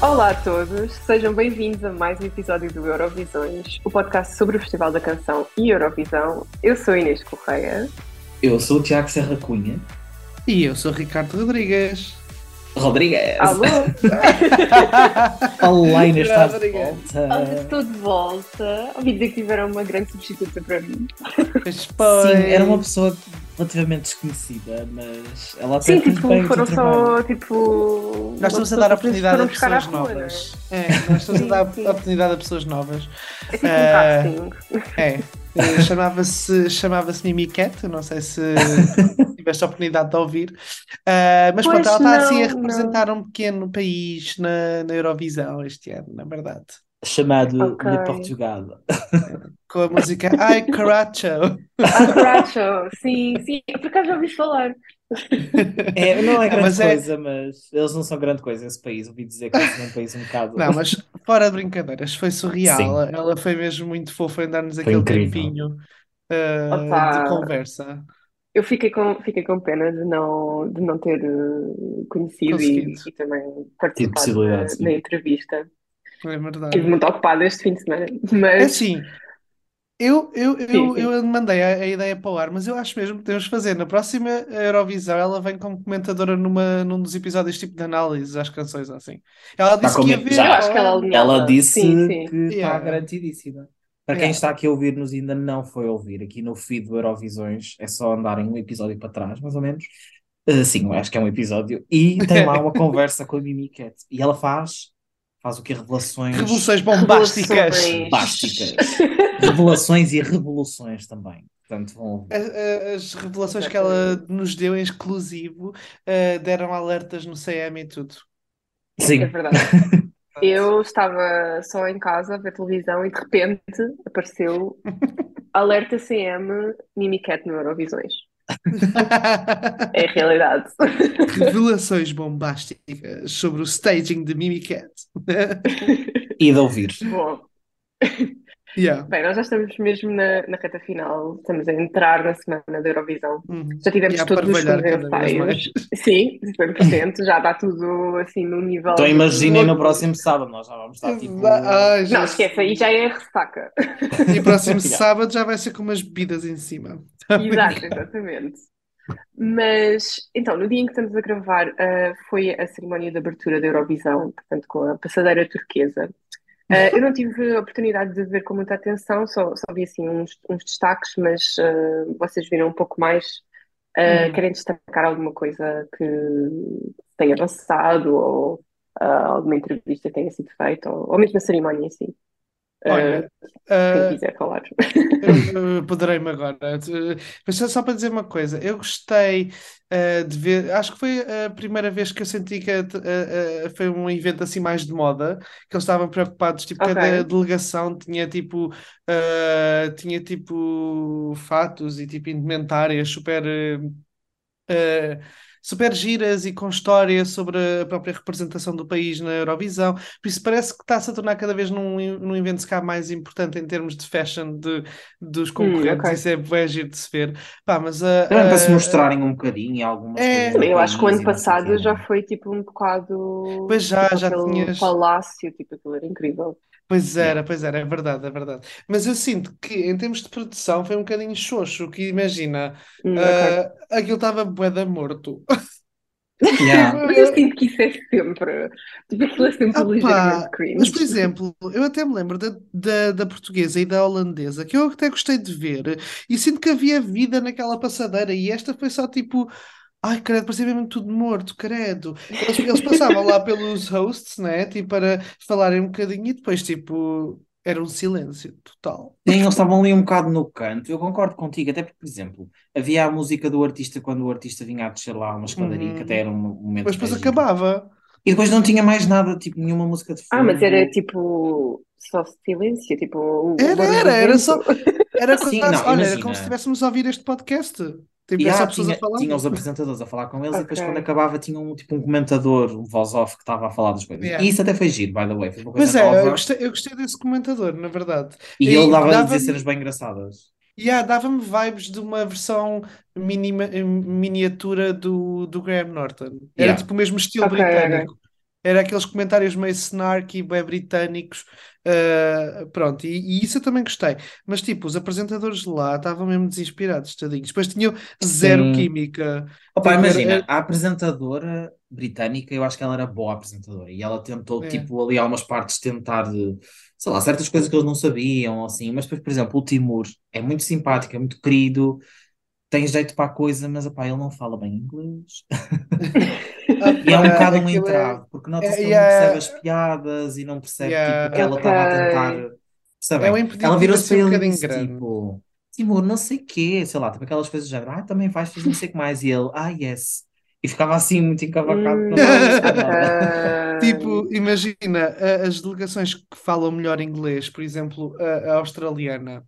Olá a todos, sejam bem-vindos a mais um episódio do Eurovisões, o podcast sobre o Festival da Canção e Eurovisão. Eu sou Inês Correia. Eu sou o Tiago Serra Cunha. E eu sou o Ricardo Rodrigues. Rodrigues! Alô? Olá, Inês, estás de Rodrigues. volta. Estou de volta. Ouvi dizer que tiveram uma grande substituta para mim. Pois. Sim, era uma pessoa relativamente desconhecida, mas ela até Sim, tipo, bem foram só, tipo... Nós estamos a dar oportunidade a pessoas rua, novas. É, nós estamos a dar Sim, oportunidade a pessoas novas. É tipo um Eh, casting. É. Eh, Chamava-se chamava Mimi Cat, não sei se tiveste a oportunidade de ouvir. Eh, mas Pois pronto, ela está assim a não, representar um pequeno país na, na Eurovisão este ano, na verdade. Chamado Ok. Le Portugal. Com a música Ai Caracho. Ah, Caracho, sim, sim. Por acaso já ouvi falar. É, não é grande Mas é- coisa, mas eles não são grande coisa, esse país. Ouvi dizer que eles são um país um bocado. Não, mas fora de brincadeiras, foi surreal. Sim. Ela, foi mesmo muito fofa em dar-nos aquele incrível. tempinho Opa. de conversa. Eu fiquei com, fiquei com pena de não, de não ter eh, conhecido e, e também participado na, na entrevista. É verdade. Estive muito ocupada este fim de semana, É mas assim, eu, eu, eu, Sim, eu mandei a, a ideia para o ar, mas eu acho mesmo que temos de fazer. Na próxima Eurovisão, ela vem como comentadora numa, num dos episódios tipo de análise às canções, assim. Ela disse que ia ver. já eu acho que ela. Ela disse Sim, sim. que está Yeah. garantidíssima. Para quem Yeah. está aqui a ouvir-nos e ainda não foi ouvir, aqui no feed do Eurovisões, é só andarem um episódio para trás, mais ou menos. Uh, sim, acho que é um episódio. E tem lá uma conversa com a Mimi Cat. E ela faz, faz o que? Revelações Revoluções bombásticas. Revoluções. bombásticas. Revelações e revoluções também. Portanto, vão a- As revelações que ela nos deu em exclusivo eh, deram alertas no CM e tudo. Sim. É verdade. Eu estava só em casa a ver televisão e de repente apareceu Alerta CM Mimicat no Eurovisões. É a realidade. Revelações bombásticas sobre o staging de Mimicat. E de ouvir. Bom, yeah. bem, nós já estamos mesmo na, na reta final, estamos a entrar na semana da Eurovisão. Uhum. Já tivemos a todos os mais. Sim, 100%, já está tudo assim no nível. Então imaginem no próximo sábado, nós já vamos estar tipo. Ai, já Não, esquece, aí já é ressaca. E próximo Yeah. sábado já vai ser com umas bebidas em cima. Exato, exatamente. Mas, então, no dia em que estamos a gravar, ah, foi a cerimónia de abertura da Eurovisão, portanto, com a passadeira turquesa. Ah, eu não tive a oportunidade de ver com muita atenção, só, só vi assim uns, uns destaques, mas ah, vocês viram um pouco mais. Ah, Uhum. Querem destacar alguma coisa que tenha passado ou alguma entrevista que tenha sido feita, ou, ou mesmo a cerimónia em si? Olha, quem ah, quiser falar. eu poderei-me agora. Uh, Mas só para dizer uma coisa, eu gostei uh, de ver, acho que foi a primeira vez que eu senti que uh, uh, foi um evento assim mais de moda, que eles estavam preocupados, tipo, Ok. cada delegação tinha tipo, uh, tinha tipo fatos e tipo indumentárias super. Uh, uh, super giras e com história sobre a própria representação do país na Eurovisão. Por isso parece que está-se a tornar cada vez num, num evento se calhar mais importante em termos de fashion de, dos concorrentes. ok. Isso é bué giro de se ver. Pá, mas a, Também para se a- mostrarem um bocadinho algumas É. coisas eu acho que o ano passado já foi tipo um bocado. Pois já, tipo, já aquele tinhas- palácio, tipo, aquilo era incrível. Pois era, pois era, é verdade, é verdade. Mas eu sinto que em termos de produção foi um bocadinho xoxo, que imagina, Hum, ok. ah, aquilo estava bué da morto. Yeah. Mas eu sinto que isso é sempre. Tipo, aquilo é sempre Ah, ligeiramente cringe. Mas, por exemplo, eu até me lembro da, da, da portuguesa e da holandesa, que eu até gostei de ver, e sinto que havia vida naquela passadeira, e esta foi só tipo. Ai, credo, parecia mesmo tudo morto, credo. Eles, eles passavam lá pelos hosts, né? Tipo, para falarem um bocadinho, e depois, tipo, era um silêncio total. Sim, eles estavam ali um bocado no canto. Eu concordo contigo, até porque, por exemplo, havia a música do artista quando o artista vinha a descer lá uma escadaria, que Uhum. até era um momento Mas depois giro. acabava. E depois não tinha mais nada, tipo, nenhuma música de Ah, mas fundo. era tipo. Só silêncio, tipo. o Era, barulho do era, era vento. só. Era Sim, não, olha, era como se estivéssemos a ouvir este podcast. Tipo, E ah, pessoas tinha, a falar. tinha os apresentadores a falar com eles e depois quando acabava tinha um, tipo, um comentador, um voz-off que estava a falar das coisas. Yeah. E isso até foi giro, by the way. Foi uma coisa é, eu gostei, eu gostei desse comentador, na verdade. E E ele dava a dava-me- dizer cenas bem engraçadas. Yeah, dava-me vibes de uma versão minima, miniatura do, do Graham Norton. Era Yeah. tipo o mesmo estilo Ok, britânico. Era aqueles comentários meio snarky, bem britânicos. uh, pronto, e, e isso eu também gostei. Mas, tipo, os apresentadores de lá estavam mesmo desinspirados, tadinhos. Depois tinham zero Sim. química. Opa, Tipo, imagina, era- a apresentadora britânica, eu acho que ela era boa apresentadora e ela tentou, É. tipo, ali algumas partes tentar, de, sei lá, certas coisas que eles não sabiam, assim, mas depois, por exemplo, o Timur é muito simpático, é muito querido, tem jeito para a coisa, mas, opá, ele não fala bem inglês. E é um Opa, bocado um é- entrave, porque nota-se é- que ele yeah. não percebe as piadas e não percebe, Yeah. tipo, o que ela estava a tentar... É Percebem? um Ela virou-se assim para um ele disse, grande. tipo, Timur, não sei quê, sei lá, tipo aquelas coisas do género, ah, também vais fazer não sei o que mais, e ele, ah, yes. E ficava assim muito encavacado, Hum, não nada. Tipo, imagina as delegações que falam melhor inglês, por exemplo, a, a australiana,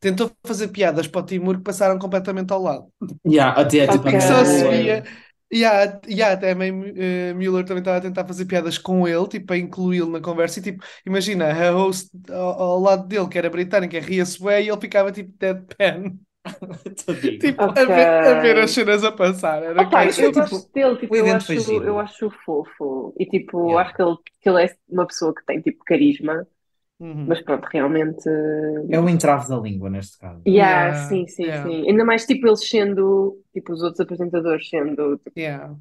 tentou fazer piadas para o Timur que passaram completamente ao lado. Yeah, até tipo Ok. a Só se via. E a, e a até a May eh, Mueller também estava a tentar fazer piadas com ele, tipo, para incluí-lo na conversa. E tipo, imagina, a host ao, ao lado dele, que era britânica, ria-se bem e ele ficava tipo deadpan. Tipo, Ok. a, ver, a ver as cenas a passar. Era Opa, eu tipo, gosto dele, tipo, eu acho, eu acho fofo. E tipo, Yeah. acho que ele, que ele é uma pessoa que tem tipo carisma, Uhum. mas pronto, realmente. É o entrave da língua neste caso. Yeah, Yeah, sim, sim, yeah. sim. Ainda mais tipo eles sendo, tipo, os outros apresentadores sendo tipo, Yeah.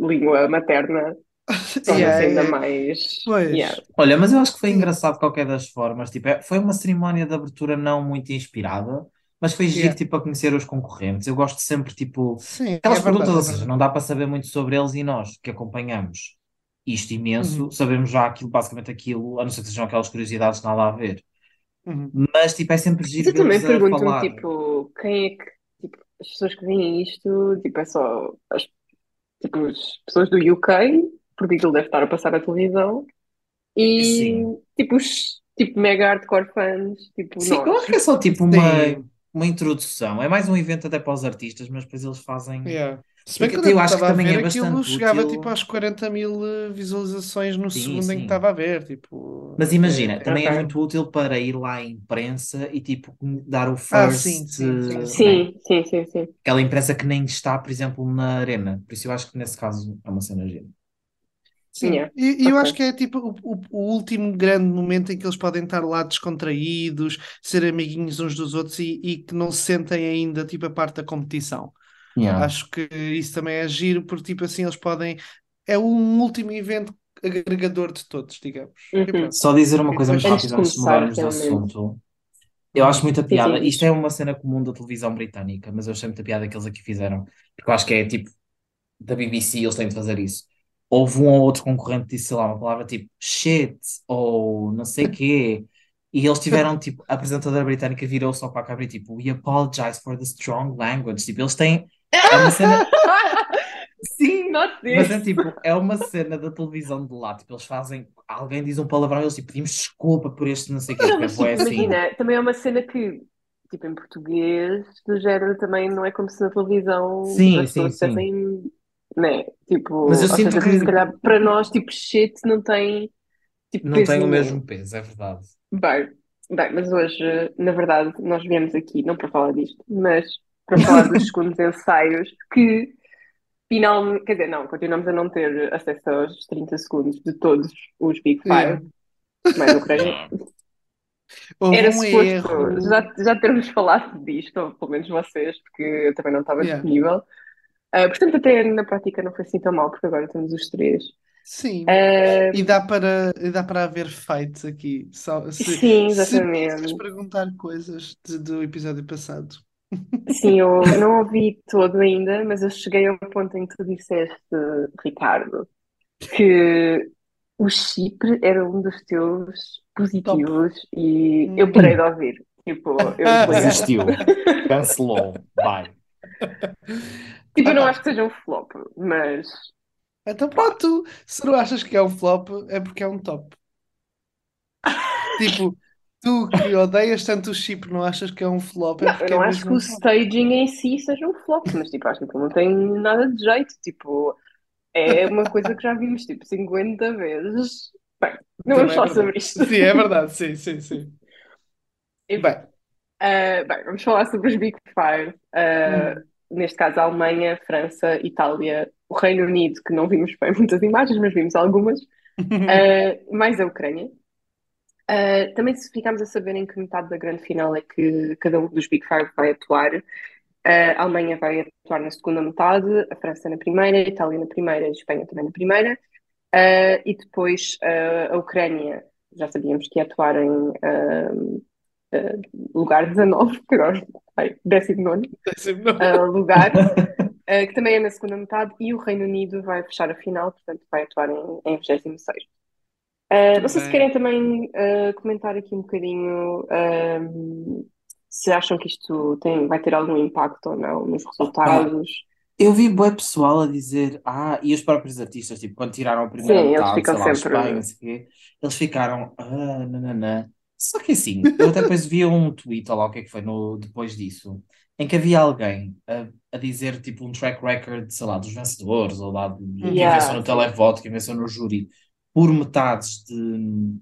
língua materna, Yeah, ainda yeah. mais. Pois. Yeah. Olha, mas eu acho que foi engraçado de qualquer das formas. Tipo, é- foi uma cerimónia de abertura não muito inspirada, mas foi giro, tipo, a conhecer os concorrentes. Eu gosto sempre, tipo, Sim, aquelas é verdade, perguntas, é ou seja, verdade. não dá para saber muito sobre eles e nós, que acompanhamos isto imenso, Uhum. sabemos já aquilo, basicamente aquilo, a não ser que sejam aquelas curiosidades nada a ver. Uhum. Mas, tipo, é sempre giro eu também vê-los a pergunto-me, falar. tipo, quem é que, tipo, as pessoas que veem isto, tipo, é só as, tipo, as pessoas do UK, porque aquilo deve estar a passar na televisão, e, Sim. tipo, os, tipo, mega hardcore fãs, tipo, Sim, eu nós. acho que é só tipo uma, Sim. uma introdução. É mais um evento até para os artistas, mas depois eles fazem. Yeah. Se bem que Porque quando eu eu acho que também ver é aquilo, bastante chegava útil. tipo às 40 mil eh, visualizações no Sim, segundo em que sim. estava a ver. Tipo, Mas imagina, é- também é Ok. muito útil para ir lá à imprensa e tipo dar o Ah, first, sim, sim, sim, sim. né? Sim, sim, sim, sim. Aquela imprensa que nem está, por exemplo, na arena. Por isso eu acho que nesse caso é uma cena gira. Sim, Yeah. e, e eu Ok. acho que é tipo o, o- o último grande momento em que eles podem estar lá descontraídos, ser amiguinhos uns dos outros e, e que não se sentem ainda tipo a parte da competição. Yeah. Acho que isso também é giro, porque tipo assim eles podem. É um último evento agregador de todos, digamos. Uhum. Só dizer uma coisa muito depois- Antes de rápida antes de mudarmos de assunto. Eu acho muita piada. sim. Isto é uma cena comum da televisão britânica, mas eu achei muita piada que eles aqui fizeram. Porque eu acho que é tipo da BBC, eles têm de fazer isso. Houve um ou outro concorrente que disse, sei lá, uma palavra tipo shit ou não sei quê. E eles tiveram, tipo, a apresentadora britânica virou só para a câmera e tipo, we apologize for the strong language. Tipo, eles têm. É uma cena. Sim, mas é tipo, é uma cena da televisão de lá. Tipo, eles fazem. Alguém diz um palavrão e eles tipo, pedimos desculpa por este não sei o Tipo, é tipo, assim. imagina, também é uma cena que, tipo, em português, do género, também não é como se na televisão Sim, as pessoas sim, sim. dissessem, né? Tipo, Mas eu sinto seja, que- se calhar para nós, tipo, shit não tem, tipo, Não tem o mesmo peso, é verdade. Bem, bem, mas hoje, na verdade, nós viemos aqui, não para falar disto, mas para falar dos segundos ensaios que finalmente, quer dizer, não, continuamos a não ter acesso aos 30 segundos de todos os Big Yeah. Five, mais Ucrânia. Houve Era um suposto erro. já, já termos falado disto, ou pelo menos vocês, porque eu também não estava Yeah. disponível. Ah, portanto, até na prática não foi assim tão mal, porque agora temos os três. Sim. Ah, E dá para, e dá para haver fights aqui. Só, se, sim, se exatamente. quiseres perguntar coisas de- do episódio passado. Sim, eu não ouvi todo ainda, mas eu cheguei ao ponto em que tu disseste, Ricardo, que o Chipre era um dos teus positivos e eu parei de ouvir. Tipo, eu desliguei. Desistiu. Cancelou. Vai. Tipo, eu não Ah. acho que seja um flop, mas Então pronto, se não achas que é um flop, é porque é um top. Tipo, tu que odeias tanto o chip, não achas que é um flop, é não, eu porque não é acho que o top. staging em si seja um flop, mas tipo, acho que não tem nada de jeito. Tipo, é uma coisa que já vimos tipo 50 vezes. Bem, não vamos Também é falar verdade. sobre isto. Sim, é verdade, sim, sim, sim. Enfim, Bem, ah, bem, vamos falar sobre os Big Five. Ah, hum, neste caso, a Alemanha, França, Itália o Reino Unido, que não vimos bem muitas imagens, mas vimos algumas, uh, mais a Ucrânia. Uh, também ficámos a saber em que metade da grande final é que cada um dos Big Five vai atuar. Uh, a Alemanha vai atuar na segunda metade, a França na primeira, a Itália na primeira a Espanha também na primeira. Uh, e depois a Ucrânia, já sabíamos que ia atuar em lugar 19, que agora, ai, 19 lugar, que também é na segunda metade, e o Reino Unido vai fechar a final, portanto vai atuar em, em 26. Uh, se querem também uh, comentar aqui um bocadinho uh, se acham que isto tem, vai ter algum impacto ou não nos resultados. Eu vi boa pessoal a dizer, ah, e os próprios artistas, tipo, quando tiraram a primeira Sim, metade, sei lá, sempre... Espanha, o quê, eles ficaram, ah, nananã. Só que assim, eu até depois vi um tweet, ou lá o que é que foi no, depois disso, em que havia alguém a, a dizer, tipo, um track record, sei lá, dos vencedores, ou lá, de, yeah. quem venceu no televoto, quem venceu no júri, por metades de,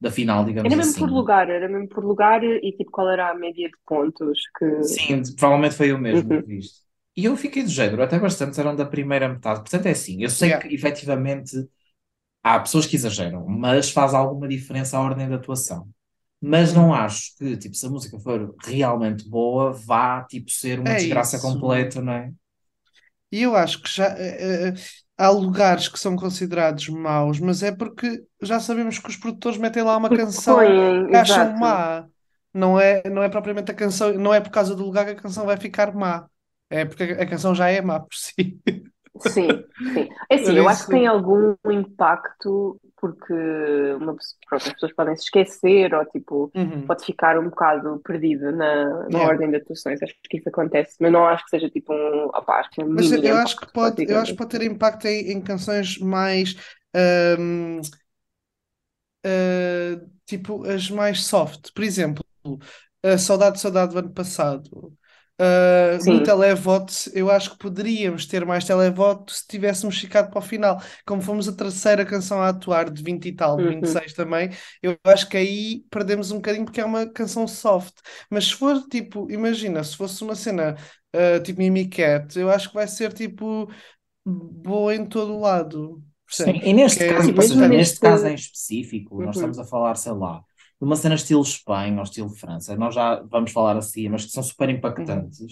da final, digamos Era mesmo assim. por lugar, era mesmo por lugar e tipo qual era a média de pontos que. Sim, provavelmente foi eu mesmo uhum. que viste. E eu fiquei do género, até bastante eram da primeira metade. Portanto, é assim, eu sei yeah. que efetivamente há pessoas que exageram, mas faz alguma diferença a ordem da atuação. Mas não acho que, tipo, se a música for realmente boa, vá, tipo, ser uma é desgraça isso. completa, não é? E eu acho que já. Uh, há lugares que são considerados maus, mas é porque já sabemos que os produtores metem lá uma porque canção que acham má. Não é, não é propriamente a canção, não é por causa do lugar que a canção vai ficar má. É porque a canção já é má por si. Sim, sim. É assim, eu acho que tem algum impacto porque uma, pronto, as pessoas podem se esquecer ou tipo, uhum. pode ficar um bocado perdida na, na ordem de atuações. Acho que isso acontece, mas não acho que seja tipo um. Opa, acho que é um mas eu acho que pode, eu acho que pode ter impacto em, em canções mais um, uh, ah, tipo as mais soft. Por exemplo, a Saudade Saudade do ano passado Uh, no televoto, eu acho que poderíamos ter mais televoto se tivéssemos ficado para o final. Como fomos a terceira canção a atuar, de 20 e tal, de 26 uhum. também, eu acho que aí perdemos um bocadinho porque é uma canção soft. Mas se for tipo, imagina, se fosse uma cena uh, tipo Mimi Cat, eu acho que vai ser tipo boa em todo o lado. Sim, e neste, é, caso, neste, neste caso em específico, uhum. nós estamos a falar, sei lá uma cena estilo Espanha ou estilo França, nós já vamos falar assim, mas que são super impactantes uhum.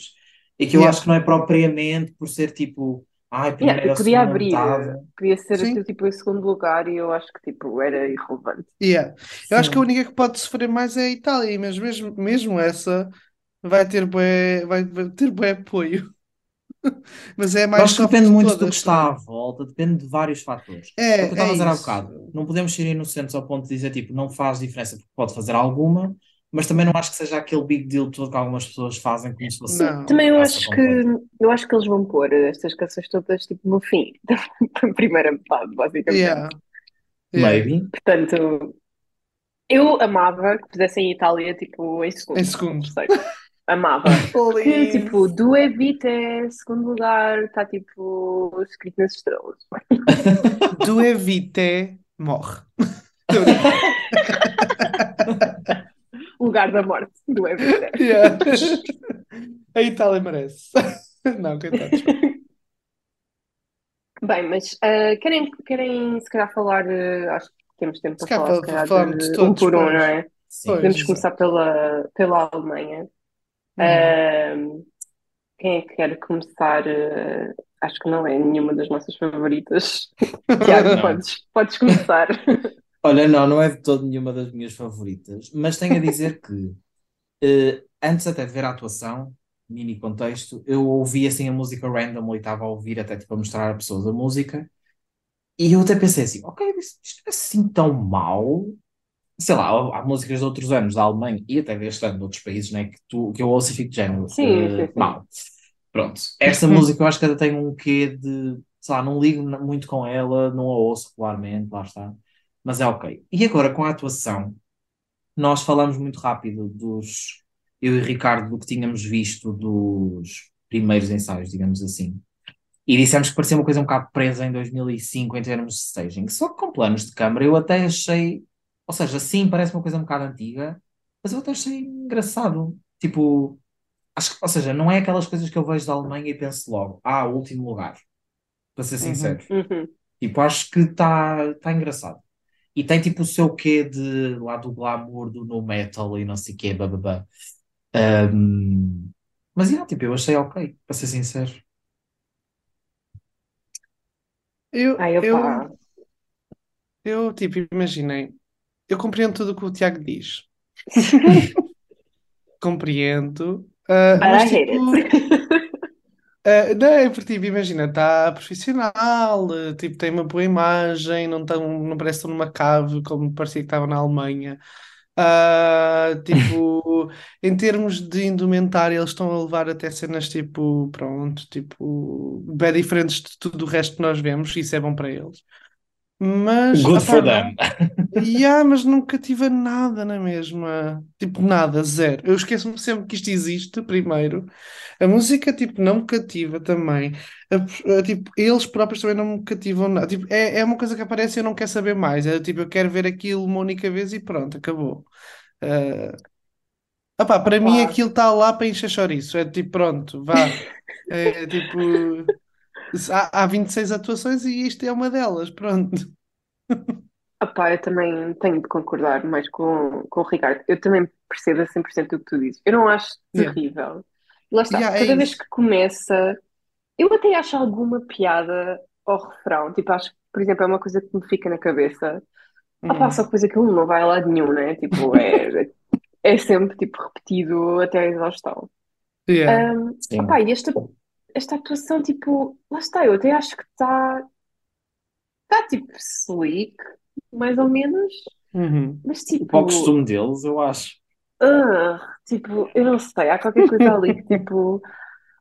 e que eu yeah. acho que não é propriamente por ser tipo, ai, primeiro yeah, podia abrir, podia ser assim, tipo em segundo lugar e eu acho que tipo era irrelevante. Yeah. Eu acho que a única que pode sofrer mais é a Itália, mas mesmo, mesmo essa vai ter bué, vai ter bué apoio. Mas é mais. Acho que depende muito do que está à volta, depende de vários fatores. É, é o que eu estava é a dizer há bocado. Não podemos ser inocentes ao ponto de dizer tipo, não faz diferença porque pode fazer alguma, mas também não acho que seja aquele big deal todo que algumas pessoas fazem como se fosse. Não. Também eu acho que eu acho que eles vão pôr estas canções todas tipo no fim da primeira metade, basicamente. Yeah. Yeah. Maybe. Portanto, eu amava que pusessem Itália tipo em segundo. Em segundo. Amava. Porque, tipo, Due Vite, segundo lugar, está tipo escrito nas estrelas. Due Vite morre. lugar da morte, Due Vite. Yeah. A Itália merece. Não, coitados. Bem, mas uh, querem, querem se calhar falar, uh, acho que temos tempo para falar, se calhar, de, de todos, um por um, não é? Sim, Podemos começar pela, pela Alemanha. Uh, quem é que quer começar? Uh, acho que não é nenhuma das nossas favoritas. Tiago, podes, podes começar. Olha, não, não é de todo nenhuma das minhas favoritas, mas tenho a dizer que uh, antes até de ver a atuação, mini contexto, eu ouvi assim a música random e estava a ouvir até tipo a mostrar a pessoas a música e eu até pensei assim, ok, isto é assim tão mal, sei lá, há músicas de outros anos da Alemanha e até deste ano de outros países, né, que, tu, que eu ouço e fico de género. Sim, uh, sim, sim. Mal. Pronto. Esta música eu acho que ainda tem um quê de, sei lá, não ligo muito com ela, não a ouço regularmente, lá está. Mas é ok. E agora com a atuação, nós falamos muito rápido dos, eu e Ricardo, do que tínhamos visto dos primeiros ensaios, digamos assim. E dissemos que parecia uma coisa um bocado presa em 2005 em termos de staging. Só que com planos de câmara eu até achei ou seja, sim, parece uma coisa um bocado antiga, mas eu até achei engraçado. Tipo, acho que, ou seja, não é aquelas coisas que eu vejo da Alemanha e penso logo, ah, último lugar. para ser Uhum. sincero. Uhum. Tipo, acho que está tá engraçado. E tem tipo o seu quê de lá do glamour, do no metal e não sei o quê, bababá. Ahm, mas yeah, tipo, eu achei ok, para ser sincero. Eu, Ai, eu, eu, tipo, imaginei. Eu compreendo tudo o que o Tiago diz. Compreendo. But mas, tipo, ah, não é porque, tipo, imagina, está profissional, tipo, tem uma boa imagem, não, tão, não parece tão numa cave como parecia que estava na Alemanha. Ah, tipo, em termos de indumentária, eles estão a levar até cenas tipo, pronto, tipo, bem diferentes de tudo o resto que nós vemos, e isso é bom para eles. Mas, Good opá, for não, them. yeah, mas não cativa nada na mesma. Tipo, nada, zero. Eu esqueço-me sempre que isto existe, primeiro. A música, tipo, não me cativa também. A- a- tipo, eles próprios também não me cativam nada. Tipo, é, é uma coisa que aparece e eu não quero saber mais. É tipo, eu quero ver aquilo uma única vez e pronto, acabou. Ah, opá, para mim aquilo está lá para encher chouriço. É tipo, pronto, vá. É tipo, há, há 26 atuações e isto é uma delas, pronto. Opá, eu também tenho de concordar mais com, com o Ricardo. Eu também percebo a 100% o que tu dizes. Eu não acho Yeah. terrível. Lá está, Yeah, é cada vez isso. que começa, eu até acho alguma piada ao refrão. Tipo, acho que, por exemplo, é uma coisa que me fica na cabeça. Opá, Uhum. só que depois aquilo não vai a lado nenhum, né? Tipo, é, é sempre tipo, repetido até a exaustão. Yeah. Um, opá, e esta, esta atuação, tipo, lá está, eu até acho que está tá, tipo slick, mais ou menos, Uhum. mas Para o tipo, costume deles, eu acho. ah, tipo, eu não sei, há qualquer coisa ali que tipo,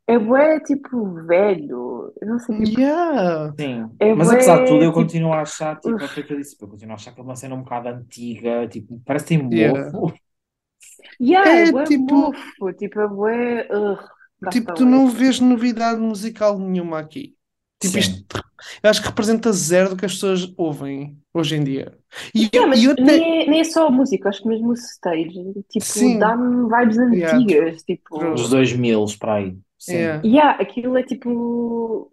é bué, tipo, velho, eu não sei, tipo, Yeah. Sim. é Mas apesar de tudo, bué, eu tipo, continuo a achar, tipo, é uf, o que eu disse, eu continuo a achar que é uma cena um bocado antiga, tipo, parece que tem Yeah. mofo. yeah, é É bué tipo, mofo, tipo, é bué, ugh, tipo, tu não vês novidade musical nenhuma aqui. Tipo, isto, Sim. eu acho que representa zero do que as pessoas ouvem hoje em dia. E Yeah, eu, e até, nem é, nem é só a música, acho que mesmo o stage, tipo, dá-me vibes yeah, antigas, Dos tipo, true, 2000 para aí. Sim. yeah. yeah, aquilo é tipo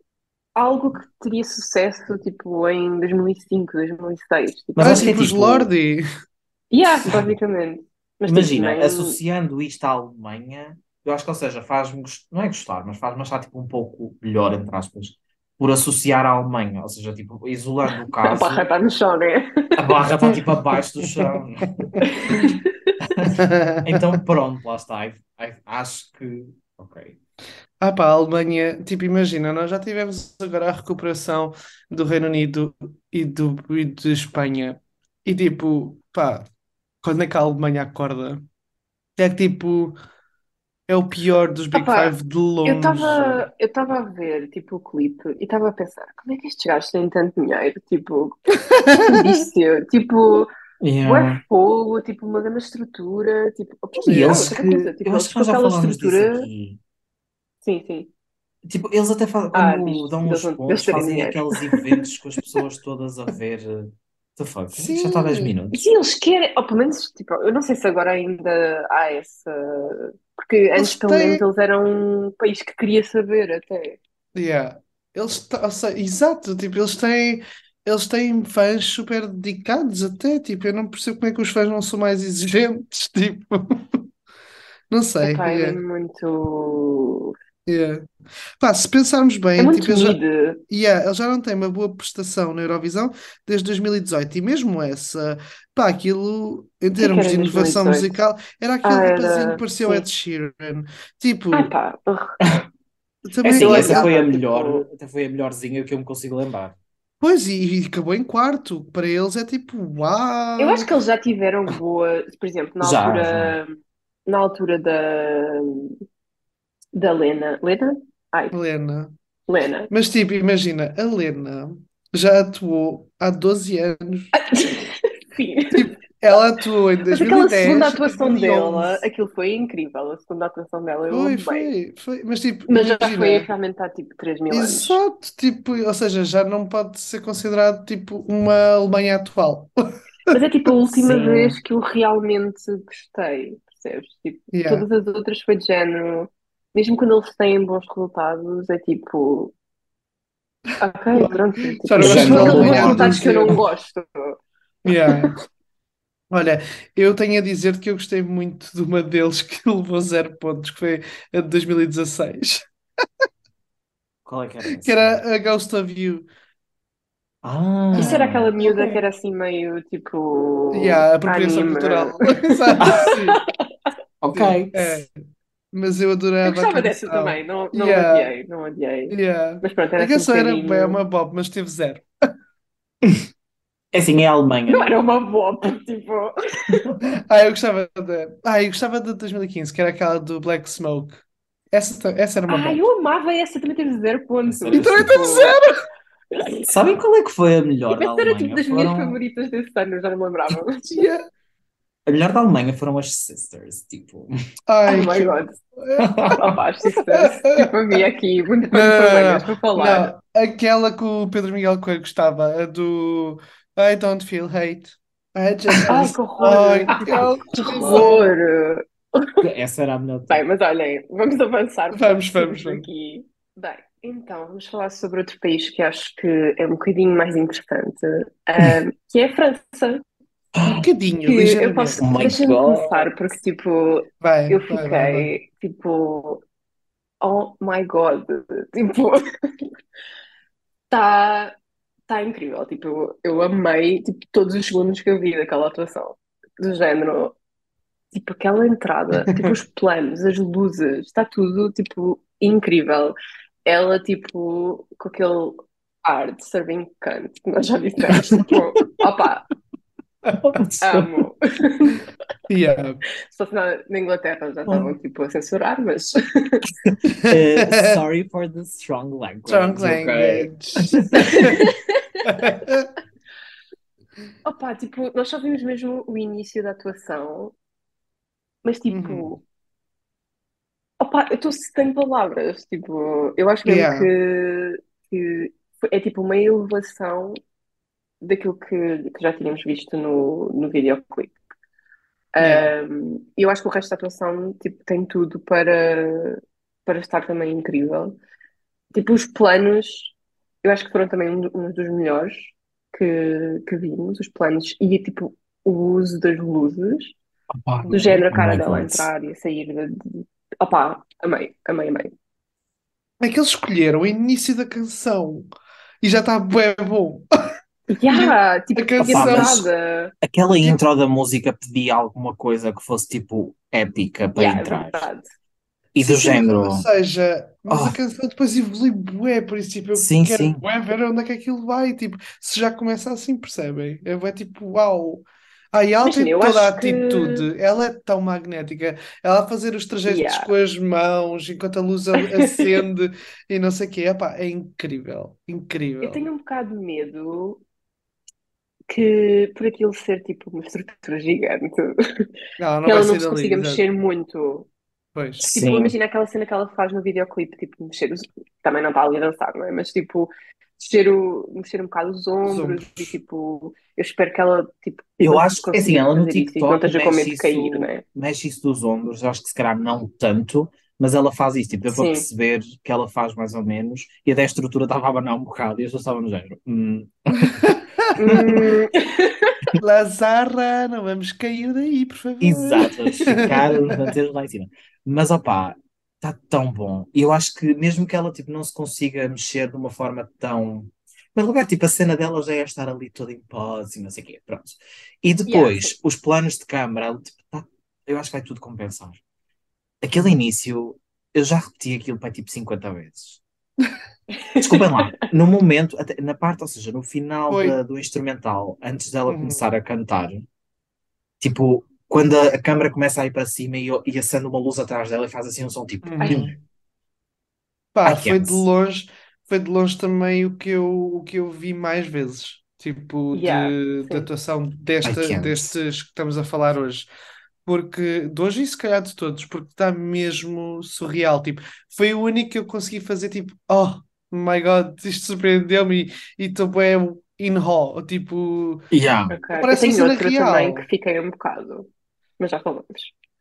algo que teria sucesso, tipo, em 2005, 2006, tipo, Mas acho que é tipo os tipo, Lordi. yeah, basicamente, mas tipo, imagina, nem, associando isto à Alemanha, eu acho que, ou seja, faz-me, não é gostar, mas faz-me achar tipo um pouco melhor, entre aspas, por associar à Alemanha, ou seja, tipo, isolando o a barra caso, está no chão, né? a barra está tipo abaixo do chão. Então pronto, lá está. I- I- acho que, ok. Ah pá, a Alemanha, tipo, imagina, nós já tivemos agora a recuperação do Reino Unido e, do, e de Espanha. E tipo, pá, quando é que a Alemanha acorda? É que tipo, é o pior dos Big Opa, Five de eu longe. estava eu estava a ver, tipo, o clipe e estava a pensar, como é que estes gajos têm tanto dinheiro? Tipo, desperdício, tipo, Yeah. fogo, tipo, uma grande estrutura, tipo, opa, E ah, Yeah. eles outra que, coisa, tipo, eu acho que nós já aquela falámos disso estrutura, aqui. sim, sim. Tipo, eles até fazem, Ah, quando diz dão deles pontos, fazem dinheiro. aqueles eventos com as pessoas todas a ver. The fuck? Já está a 10 Sim, E minutos. sim, eles querem, ou pelo menos, tipo, eu não sei se agora ainda há essa. Porque antes, pelo menos, eles eram um país que queria saber até. Yeah. Eles, ou seja, exato, tipo, eles têm, eles têm fãs super dedicados até, tipo, eu não percebo como é que os fãs não são mais exigentes, tipo, não sei, Epá, é muito. Yeah. Pá, se pensarmos É bem, tipo, muito eles já, mid. yeah, eles já não têm uma boa prestação na Eurovisão desde 2018, e mesmo essa, pá, aquilo, em O que é que termos era de inovação 2018? musical, era aquele Ah, rapazinho que era. parecia o Ed Sim. Sheeran, Ah, tipo, pá. É também assim, aquele, essa foi a melhor, tipo. até foi a melhorzinha que eu me consigo lembrar. Pois, e, e acabou em quarto. Para eles é tipo, Eu acho uau! que eles já tiveram boa. Por exemplo, na Já, já. altura. Na altura da. Da Lena. Lena? Ai, Lena. Lena. Mas tipo, imagina, a Lena já atuou há 12 anos. Sim. Tipo, ela atuou em Mas aquela segunda 2010, atuação 2011. dela, aquilo foi incrível. A segunda atuação dela eu Foi, foi, foi. Mas tipo, Mas já foi realmente há tipo 3 mil anos. exato, tipo, ou seja, já não pode ser considerado tipo uma Alemanha atual. Mas é tipo a última Sim. vez que eu realmente gostei, percebes? Tipo, Yeah. todas as outras foi de género. Mesmo quando eles têm bons resultados, é tipo. Ok, pronto. Tipo, Já não gosto resultados que eu não gosto. Yeah. Olha, eu tenho a dizer que eu gostei muito de uma deles que levou zero pontos, que foi a de 2016, Qual é que era que era a Ghost of You. Ah, Isso era aquela miúda ok. que era assim meio tipo Yeah, apropriação anime. cultural. Exato, sim. Ok. É. Mas eu Eu adorava a gostava dessa canção. também, não, não Yeah. odiei, não odiei. Yeah. Mas pronto, era A assim um canção era bem uma bob, mas teve zero. É assim, é a Alemanha, Não não é? era uma boa, tipo. Ah, eu gostava de. Ah, eu gostava de 2015, que era aquela do Black Smoke. Essa, essa era uma Ah, bob. eu amava essa, também teve zero pontos. E também tipo- teve zero! Sabem qual é que foi a melhor da essa era tipo das minhas Foram... favoritas desse ano, eu já não me lembrava. Yeah. A melhor da Alemanha foram as Sisters, tipo. Ai, Oh my god. Opa, as sisters. Tipo, havia aqui não, vergonhas para falar. Não, aquela que o Pedro Miguel Coelho gostava, a do I don't feel hate. I just Ai, feel que horror. Aquela- Que horror. Essa era a melhor. Bem, mas olhem, vamos avançar. Vamos, vamos. Aqui. Bem, então, vamos falar sobre outro país que acho que é um bocadinho mais interessante, ahm, que é a França. Um bocadinho, eu ligeiramente. posso, deixa-me começar, porque tipo, Vai, eu vai, vai, fiquei vai. tipo, oh my God, tipo, está tá incrível, tipo, eu amei tipo, todos os segundos que eu vi daquela atuação, do género, tipo, aquela entrada, tipo, os planos, as luzes, está tudo, tipo, incrível. Ela, tipo, com aquele ar de serving cunt, que nós já dissemos, tipo, opa, amo. Yeah. Se fosse na, na Inglaterra já estavam tipo a censurar, mas Uh, sorry for the strong language. Strong language. opa, tipo, nós só vimos mesmo o início da atuação, mas tipo, Uhum. opa, eu estou sem palavras, tipo, eu acho mesmo Yeah. que, que é tipo uma elevação daquilo que, que já tínhamos visto no, no videoclipe. Yeah. Um, eu acho que o resto da atuação tipo, tem tudo para, para estar também incrível. Tipo, os planos, eu acho que foram também um, um dos melhores que, que vimos, os planos, e tipo, o uso das luzes, Opa, do género a cara dela entrar e a sair. De, de... Opá, amei, amei, amei. É que eles escolheram o início da canção e já está bué bom. Yeah, tipo, a canção-. Aquela intro da música pedia alguma coisa que fosse tipo épica para Yeah, é entrar. verdade. E Sim, do sim, género. Ou seja, mas Oh. a canção depois evolui bué, por isso tipo, eu Sim, quero sim. bué ver onde é que aquilo vai. Tipo, se já começa assim, percebem? É tipo, uau. Ah, e ela tem toda a acho que- atitude, ela é tão magnética, ela a fazer os trajetos Yeah. com as mãos enquanto a luz acende e não sei o quê. Epá, é incrível, incrível. Eu tenho um bocado de medo que por aquilo ser tipo uma estrutura gigante, Ela não que ela vai não se consiga exato. mexer muito. Pois. Tipo, Sim. imagina aquela cena que ela faz no videoclipe, tipo, mexer os... Também não está ali a dançar, não é? Mas tipo, mexer, o... mexer um bocado os ombros ombros. e tipo, eu espero que ela tipo, Eu acho que assim, ela no fazer isso TikTok não esteja com medo de cair, isso, não é? mexe isso dos ombros, eu acho que se calhar não tanto, mas ela faz isso, tipo, eu para perceber que ela faz mais ou menos, e a da estrutura estava a abanar um bocado, e eu só estava no género. hum, Hum, Lazarra, não vamos cair daí, por favor. exato, vamos ficar, vamos manter lá em cima. Mas opá, está tão bom. E eu acho que mesmo que ela tipo, não se consiga mexer de uma forma tão. Mas lugar, tipo, a cena dela já é estar ali toda em pose e não sei o quê, pronto. E depois, os planos de câmara, tipo, tá- eu acho que vai tudo compensar. Aquele início, eu já repeti aquilo para tipo 50 vezes. Desculpem lá, no momento, até- na parte, ou seja, no final da- do instrumental, antes dela Uhum. começar a cantar, tipo, quando a, a câmera começa a ir para cima e, e acende uma luz atrás dela e faz assim um som tipo. Uhum. Pá, foi de longe, foi de longe também o que eu, o que eu vi mais vezes. Tipo, Yeah, de, de atuação desta, destes que estamos a falar hoje. Porque, de hoje e se calhar de todos, porque está mesmo surreal. Tipo, foi o único que eu consegui fazer, tipo, oh my God, isto surpreendeu-me e estou bem in awe. Tipo, Yeah. ok. Eu Parece uma tenho cena outra real. também que fiquei um bocado, mas já falamos.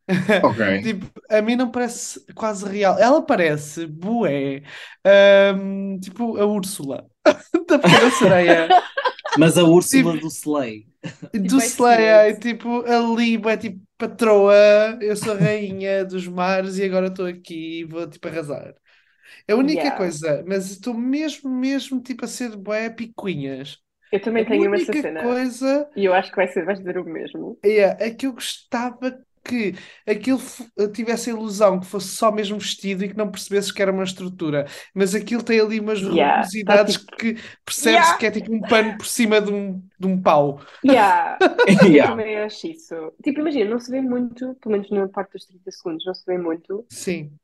Ok. Tipo, a mim não parece quase real. Ela parece bué, ahm, tipo a Úrsula da Pequena Sereia. Mas a Úrsula do Slay. Do Tipo, Slay, ai, tipo, ali, é tipo patroa, eu sou a rainha dos mares e agora estou aqui e vou tipo arrasar. É a única Yeah. coisa, mas estou mesmo, mesmo tipo a ser bué picuinhas. Eu também A tenho única cena. coisa E eu acho que vai ser, vais dizer o mesmo. é, é que eu gostava que aquilo f- tivesse a ilusão que fosse só mesmo vestido e que não percebesses que era uma estrutura. Mas aquilo tem ali umas Yeah, rugosidades tá que percebes Yeah. que é tipo um pano por cima de um, de um pau. Yeah, eu Yeah. também acho isso. Tipo, imagina, não se vê muito, pelo menos na parte dos 30 segundos, não se vê muito. Sim,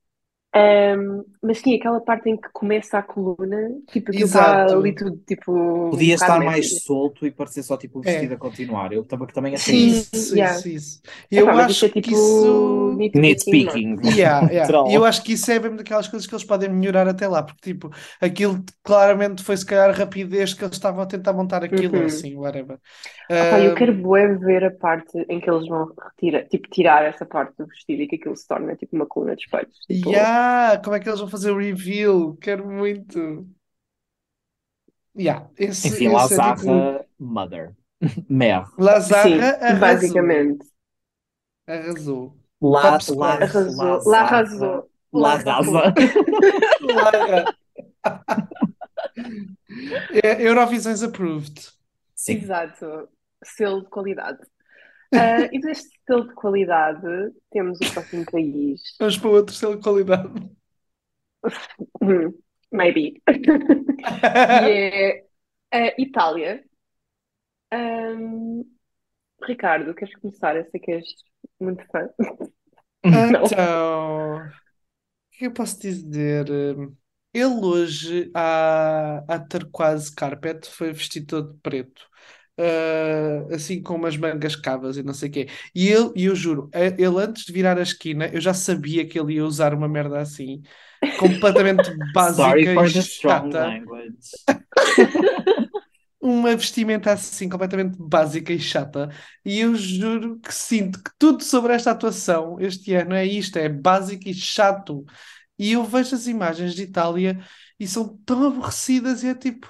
Ahm, mas sim, aquela parte em que começa a coluna, tipo, aquilo está ali tudo, tipo, um Podia estar bocado mais solto e parecer só tipo o É. vestido a continuar. Eu também, também achei isso. isso, yeah. isso, isso. E eu isso acho é tipo que isso. nitpicking, é? Yeah, yeah. E eu acho que isso é mesmo daquelas coisas que eles podem melhorar até lá, porque tipo, aquilo claramente foi se calhar a rapidez que eles estavam a tentar montar aquilo Uhum. assim, whatever. Opá, eu Um, quero bué ver a parte em que eles vão retirar, tipo, tirar essa parte do vestido e que aquilo se torna tipo uma coluna de espelhos. Tipo, yeah, como é que eles vão fazer o reveal? Quero muito. Yeah, esse, Enfim, esse é tipo Lazarra Mother. Mère. sim, Lazarra arrasou. basicamente. Arrasou. La, la, Arrasou. Lazarra. arrasou. La arrasou. Rasa. Lara. É, Eurovisões approved. Sim. Exato. Selo de qualidade. Ah, e deste selo de qualidade, temos o próximo país. Vamos para outro selo de qualidade. Maybe. E é a Itália. Ahm, Ricardo, queres começar? Eu sei que és muito fã. Então, o que eu posso dizer? Ele hoje, à, à turquoise carpet, foi vestido todo de preto. Ah, assim com umas mangas cavas e não sei o quê. E ele, e eu juro, ele antes de virar a esquina, eu já sabia que ele ia usar uma merda assim, completamente Sorry básica for e chata. uma vestimenta assim completamente básica e chata. E eu juro que sinto que tudo sobre esta atuação este ano é isto, é básico e chato. E eu vejo as imagens de Itália e são tão aborrecidas e é tipo,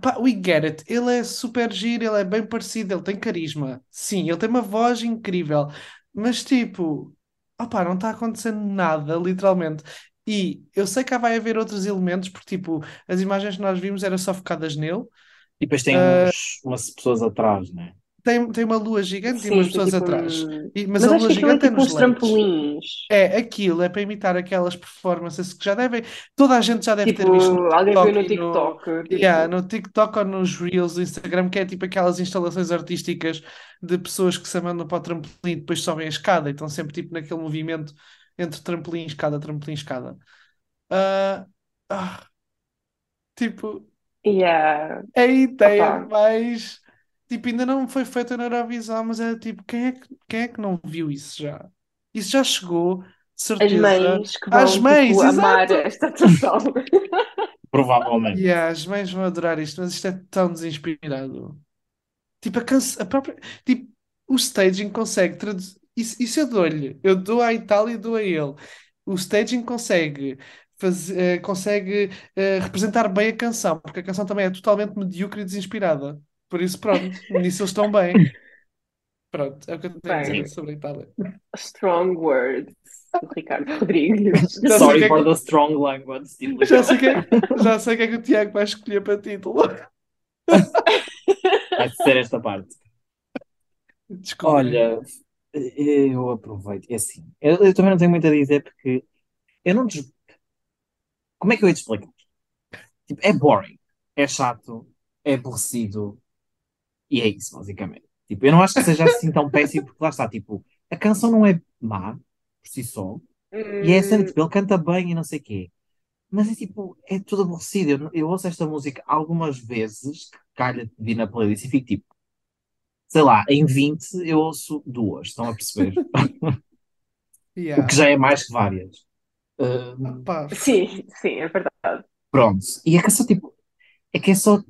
pá, we get it. Ele é super giro, ele é bem parecido, ele tem carisma. Sim, ele tem uma voz incrível. Mas tipo, opá, não está acontecendo nada, literalmente. E eu sei que vai haver outros elementos, porque tipo, as imagens que nós vimos eram só focadas nele. E depois tem Ah, uns, umas pessoas atrás, né? Tem, tem uma lua gigante e Sim, umas tem pessoas tipo atrás. um- E- mas Mas a lua é gigante é tipo nos uns leitos. trampolins. É, aquilo é para imitar aquelas performances que já devem. Toda a gente já deve ter visto no Tipo, alguém viu no TikTok e no, TikTok. Tipo, yeah, no TikTok ou nos Reels do Instagram, que é tipo aquelas instalações artísticas de pessoas que se mandam para o trampolim e depois sobem a escada e estão sempre tipo naquele movimento entre trampolim e escada, trampolim e escada. Ah, ah, tipo, yeah. a ideia Opa. mais. Tipo, ainda não foi feita na Eurovisão, mas é tipo, quem é que, quem é que não viu isso já? Isso já chegou, de As certeza. mães que vão, Às mães, tipo, amar esta atuação. Provavelmente. Yeah, as mães vão adorar isto, mas isto é tão desinspirado. Tipo, a, canse... a própria. Tipo, o staging consegue traduzir. Isso, isso eu dou-lhe. Eu dou à Itália e dou a ele. O staging consegue. Fazer, consegue eh, representar bem a canção, porque a canção também é totalmente medíocre e desinspirada. Por isso, pronto, nisso eles estão bem. Pronto, é o que eu tenho a dizer sobre a Itália. strong words, Ricardo Rodrigues. Já Sorry que é for que- the strong language. Já sei, que é, já sei que é que o Tiago vai escolher para título. vai ser esta parte. Desculpa. Olha, eu aproveito. É assim, eu, eu também não tenho muito a dizer porque eu não. des- Como é que eu ia te explicar? Tipo, é boring, é chato, é aborrecido e é isso, basicamente. Tipo, eu não acho que seja assim tão péssimo porque lá está, tipo, a canção não é má por si só e é a cena, tipo, ele canta bem e não sei o quê. Mas é tipo, é tudo aborrecido. Eu, eu ouço esta música algumas vezes, que calha de vir na playlist e fico tipo, sei lá, em 20 eu ouço duas, estão a perceber? O Yeah. que já é mais que várias. Pá, sim, sim, é verdade. pronto. E a canção, tipo, é que é só,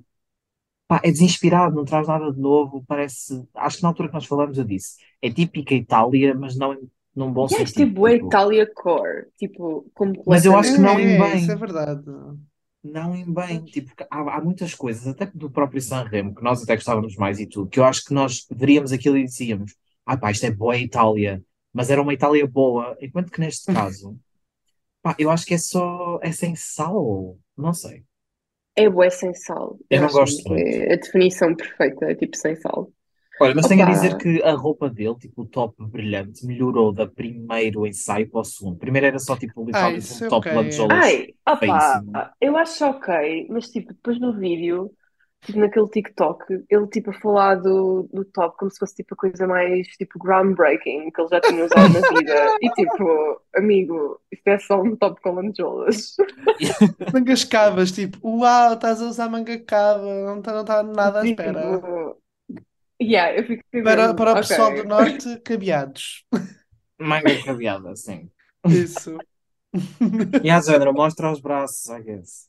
pá, é desinspirado, não traz nada de novo. Parece, acho que na altura que nós falamos eu disse, é típica Itália, mas não, num bom E é sentido, tipo, é tipo. Itália core, tipo, Mas eu acho que não em É, isso é bem. verdade. Não em bem, tipo, porque há, há muitas coisas, até do próprio Sanremo, que nós até gostávamos mais e tudo, que eu acho que nós veríamos aquilo e dizíamos, ah pá, isto é boa Itália, mas era uma Itália boa, enquanto que neste caso, pá, eu acho que é só, é sem sal, não sei, É bué sem sal. eu Eu não gosto muito. é a definição perfeita, é tipo sem sal. Olha, mas tenho a dizer Opa, que a roupa dele, tipo, o top brilhante, melhorou da primeiro ensaio para o segundo. Primeiro era só, tipo, Ah, literalmente um é top ok. lancholas ai, opa, eu acho ok, mas tipo, depois no vídeo, tipo naquele TikTok, ele tipo a falar do, do top como se fosse tipo a coisa mais tipo groundbreaking que ele já tinha usado na vida. E tipo, amigo, isto é só um top com lancholas. Mangas cavas, tipo, uau, estás a usar manga cava, não está não tá nada à espera. Tipo, yeah, eu fiquei Para, mesmo, para o pessoal do norte, cabeados. Manga cabeada, sim. Isso. E a género, mostra os braços, I guess.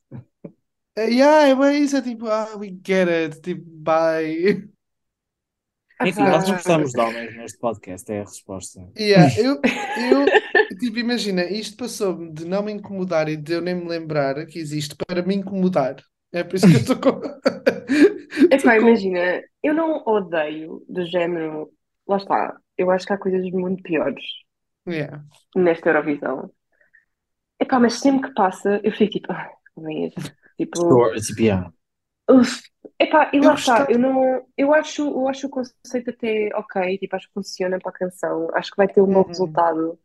Yeah, é bem isso, é tipo, ah, we get it, tipo, bye. Enfim, nós não gostamos de homens neste podcast, é a resposta. Yeah, eu, eu, tipo, imagina, isto passou-me de não me incomodar e de eu nem me lembrar que existe para me incomodar. É por isso que eu estou com. estou Epá, com. imagina, eu não odeio do género, lá está, eu acho que há coisas muito piores Yeah. nesta Eurovisão. Epá, mas sempre que passa, eu fico tipo, ah, este. Tipo, tipo, yeah. uf. Epá, e Eu lá está, eu não, eu acho, eu acho o conceito até ok, tipo, acho que funciona para a canção, acho que vai ter um bom Uhum. resultado.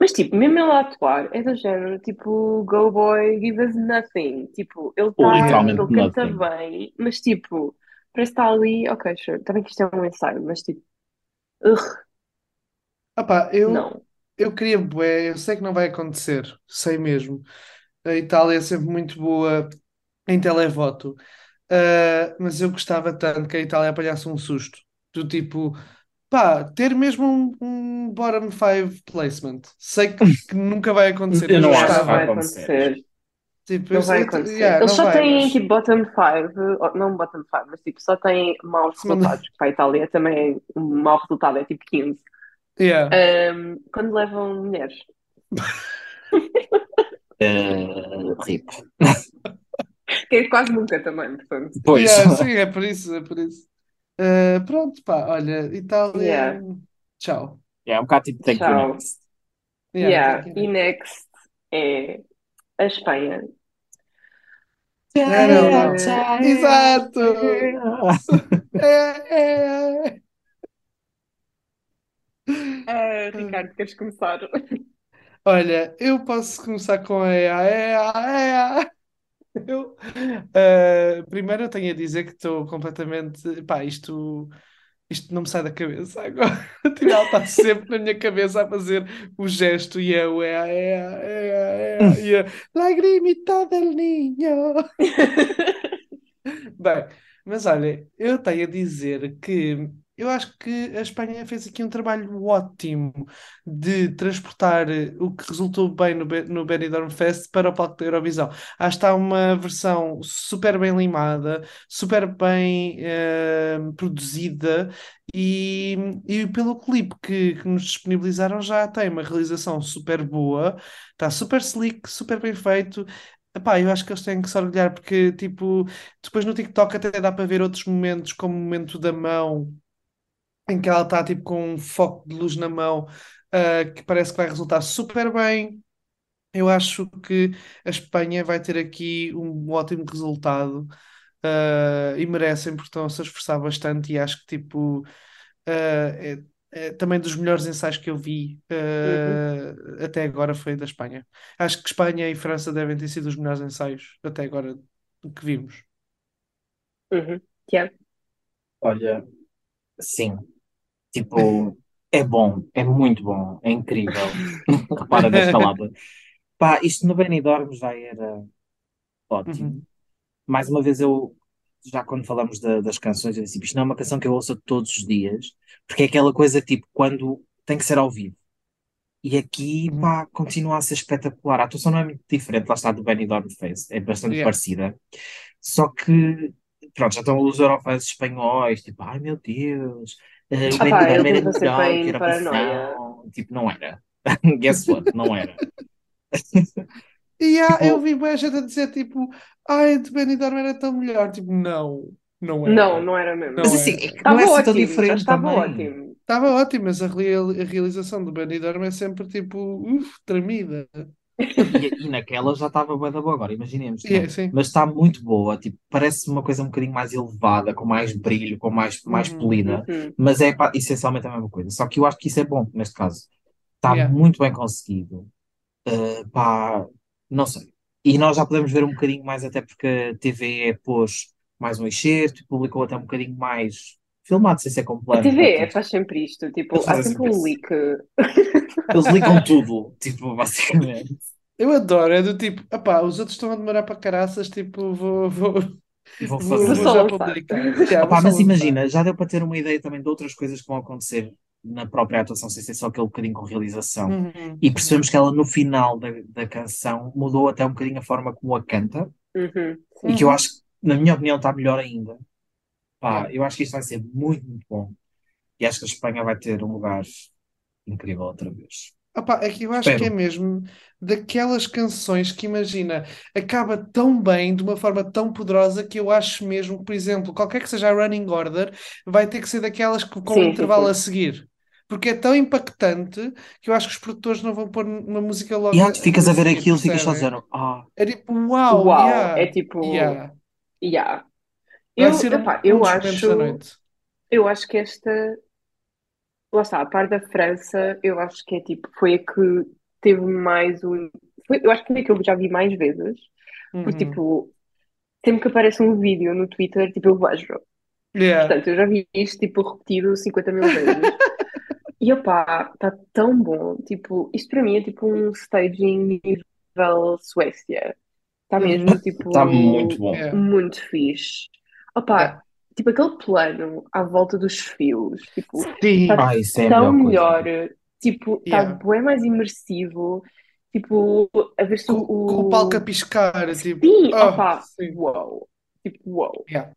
Mas tipo, mesmo ele a atuar, é do género, tipo, Go Boy, give us nothing. Tipo, ele está, ele canta nothing. bem, mas tipo, parece estar ali, ok, sure, também que isto é um ensaio, mas tipo, ugh, Ah pá, eu, não. eu queria eu sei que não vai acontecer, sei mesmo. A Itália é sempre muito boa em televoto, Ah, mas eu gostava tanto que a Itália apanhasse um susto. Do tipo, pá, ter mesmo um, um bottom five placement. Sei que, que nunca vai acontecer, Eu mas não acho que vai acontecer. Tipo, eu, Não vai acontecer. yeah, Eles não só vai, têm mas tipo bottom five, não bottom five, mas tipo, só têm maus resultados. Para a Itália também um mau resultado é tipo 15. Yeah. Ahm, quando levam mulheres. Uh, rip. Que é quase nunca também, portanto. Pois. Yeah, sim, é por isso, é por isso. Ah, pronto, pá, olha, Itália, Yeah, tchau. É um bocado tipo thank you tchau. next. Yeah, Yeah, thank you. e next é a Espanha. Não, não. Que Exato! É, é. Ah, Ricardo, queres começar? Olha, eu posso começar com a EA, EA, EA. Eu, ah, primeiro eu tenho a dizer que estou completamente. Pá, isto, isto não me sai da cabeça agora. Tipo, Ela está sempre na minha cabeça a fazer o gesto e é o EA, EA, EA, EA, e a lagrimita del niño. Bem, mas olha, eu tenho a dizer que eu acho que a Espanha fez aqui um trabalho ótimo de transportar eh, o que resultou bem no, no Benidorm Fest para o palco da Eurovisão. Que está uma versão super bem limada, super bem eh, produzida e, e pelo clipe que, que nos disponibilizaram já tem uma realização super boa, está super slick, super bem feito. Epá, eu acho que eles têm que se orgulhar porque, tipo, depois no TikTok até dá para ver outros momentos, como o momento da mão, em que ela está tipo com um foco de luz na mão, ah, que parece que vai resultar super bem. Eu acho que a Espanha vai ter aqui um ótimo resultado, ah, e merecem porque estão-se a esforçar bastante e acho que tipo ah, é, é também dos melhores ensaios que eu vi Uhum, até agora foi da Espanha. Acho que Espanha e França devem ter sido os melhores ensaios até agora que vimos. uhum. Yeah. Olha, sim, tipo, é bom, é muito bom, é incrível. Repara nesta palavra. Pá, isto no Benidorm já era ótimo. Uhum. Mais uma vez, eu, já quando falamos da- das canções, eu disse, isto não é uma canção que eu ouço todos os dias, porque é aquela coisa tipo, quando tem que ser ao vivo. E aqui, Uhum. pá, continua a ser espetacular. A atuação não é muito diferente, lá está, do Benidorm Fest, é bastante Yeah. parecida. Só que, pronto, já estão os Eurofans espanhóis, tipo, ai meu Deus, o Ah pá, era melhor que a em paranoia. Tipo, não era. Guess what? Não era. E há, Tipo- eu vi boa gente a dizer tipo, ai, de Benidorm era tão melhor. Tipo, não, não era. Não, não era mesmo. Não Mas assim, que não Estava é assim tão ótimo, diferente estava também. ótimo. Estava ótimo, mas a, real- a realização do Benidorm é sempre tipo, uf, tremida. E, e naquela já estava bué da boa agora, imaginemos, E né? é. Mas está muito boa, tipo, parece uma coisa um bocadinho mais elevada, com mais brilho, com mais, mais Uhum. polida, Uhum. mas é pá, essencialmente a mesma coisa. Só que eu acho que isso é bom neste caso. Está Yeah. muito bem conseguido. Uh, pá, não sei. E nós já podemos ver um bocadinho mais, até porque a TVE pôs mais um excerto e publicou até um bocadinho mais filmado, sem ser A completo. TVE portanto, faz sempre isto, tipo, há sempre um leak. Eles ligam tudo, tipo, basicamente. Eu adoro, é do tipo, epá, os outros estão a demorar para caraças, tipo, vou, vou, vou fazer. Vou vou só já lançar. publicar. Já, Opá, vou só mas imagina, já deu para ter uma ideia também de outras coisas que vão acontecer na própria atuação, sem ser só aquele bocadinho com realização. Uhum, E percebemos que ela, no final da, da canção, mudou até um bocadinho a forma como a canta, Uhum, e que eu acho que, na minha opinião, está melhor ainda. Pá, Yeah. eu acho que isto vai ser muito, muito bom. E acho que a Espanha vai ter um lugar incrível outra vez. Opá, é que eu acho que é Espero. mesmo daquelas canções que, imagina, acaba tão bem, de uma forma tão poderosa, que eu acho mesmo que, por exemplo, qualquer que seja a running order, vai ter que ser daquelas que, com um Sim, sim, intervalo sim. a seguir. Porque é tão impactante que eu acho que os produtores não vão pôr uma música logo E a, ah, tu ficas a ver seguir, aquilo, ficas só percebem? dizendo, ah, É tipo, uau, Uau, yeah, é tipo, yeah. yeah. Vai Eu, ser um, epá, um eu dos momentos da acho, noite. eu acho que esta, lá está, a parte da França, eu acho que é tipo, foi a que teve mais um, foi- eu acho que foi a que eu já vi mais vezes, porque Uhum. tipo, sempre que aparece um vídeo no Twitter, tipo, eu vejo. Yeah. Portanto, eu já vi isto, tipo, repetido 50 mil vezes. E opá, está tão bom. Tipo, isto para mim é tipo um staging nível Suécia. Está Uhum. mesmo, tipo, está muito bom. Yeah. muito fixe. Opá, Yeah. tipo, aquele plano à volta dos fios, tipo, Sim. está Ah, isso é a tão melhor. Tipo, está Yeah. bem mais imersivo. Tipo, a ver se Com, com o palco a o... piscar, tipo, Sim, oh, opá, sim. uau. Tipo, uau. Yeah.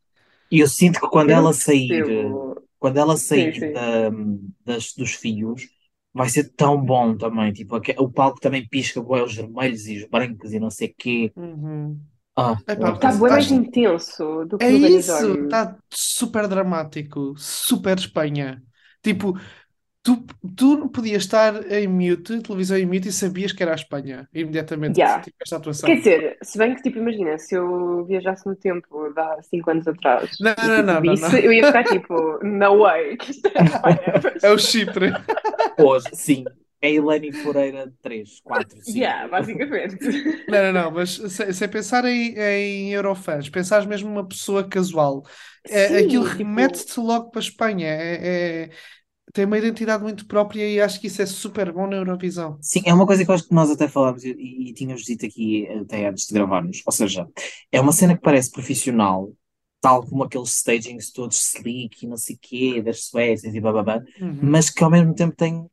E eu sinto que quando Eu não ela sair, percebo. quando ela Sim, sair sim. da, das, dos fios, vai ser tão bom também. Tipo, aque- o palco também pisca bué, os vermelhos e os brancos e não sei o quê. Uhum. Ah, Está acho bem mais intenso do que É no isso, está super dramático, super Espanha. Tipo, tu, tu podias estar em mute, televisão em mute, e sabias que era a Espanha, imediatamente Yeah. tipo, esta atuação. Quer dizer, se bem que, tipo, imagina, se eu viajasse no tempo de há 5 anos atrás Não, e, não, tipo, não, não, visse, não. eu ia ficar tipo, no way, que isto é a Espanha. É o Chipre. Hoje, sim. É Elaine Foreira 3, 4, 5. Yeah, basicamente. Não, não, não, mas sem, sem pensar em, em Eurofans, pensares mesmo numa pessoa casual, é, Sim, aquilo tipo, remete-te logo para a Espanha. É, é- tem uma identidade muito própria e acho que isso é super bom na Eurovisão. Sim, é uma coisa que eu acho que nós até falámos e, e tínhamos dito aqui até antes de gravarmos. Ou seja, é uma cena que parece profissional, tal como aqueles stagings todos slick e não sei quê, das Suécias e bababá, Uhum. mas que ao mesmo tempo tem,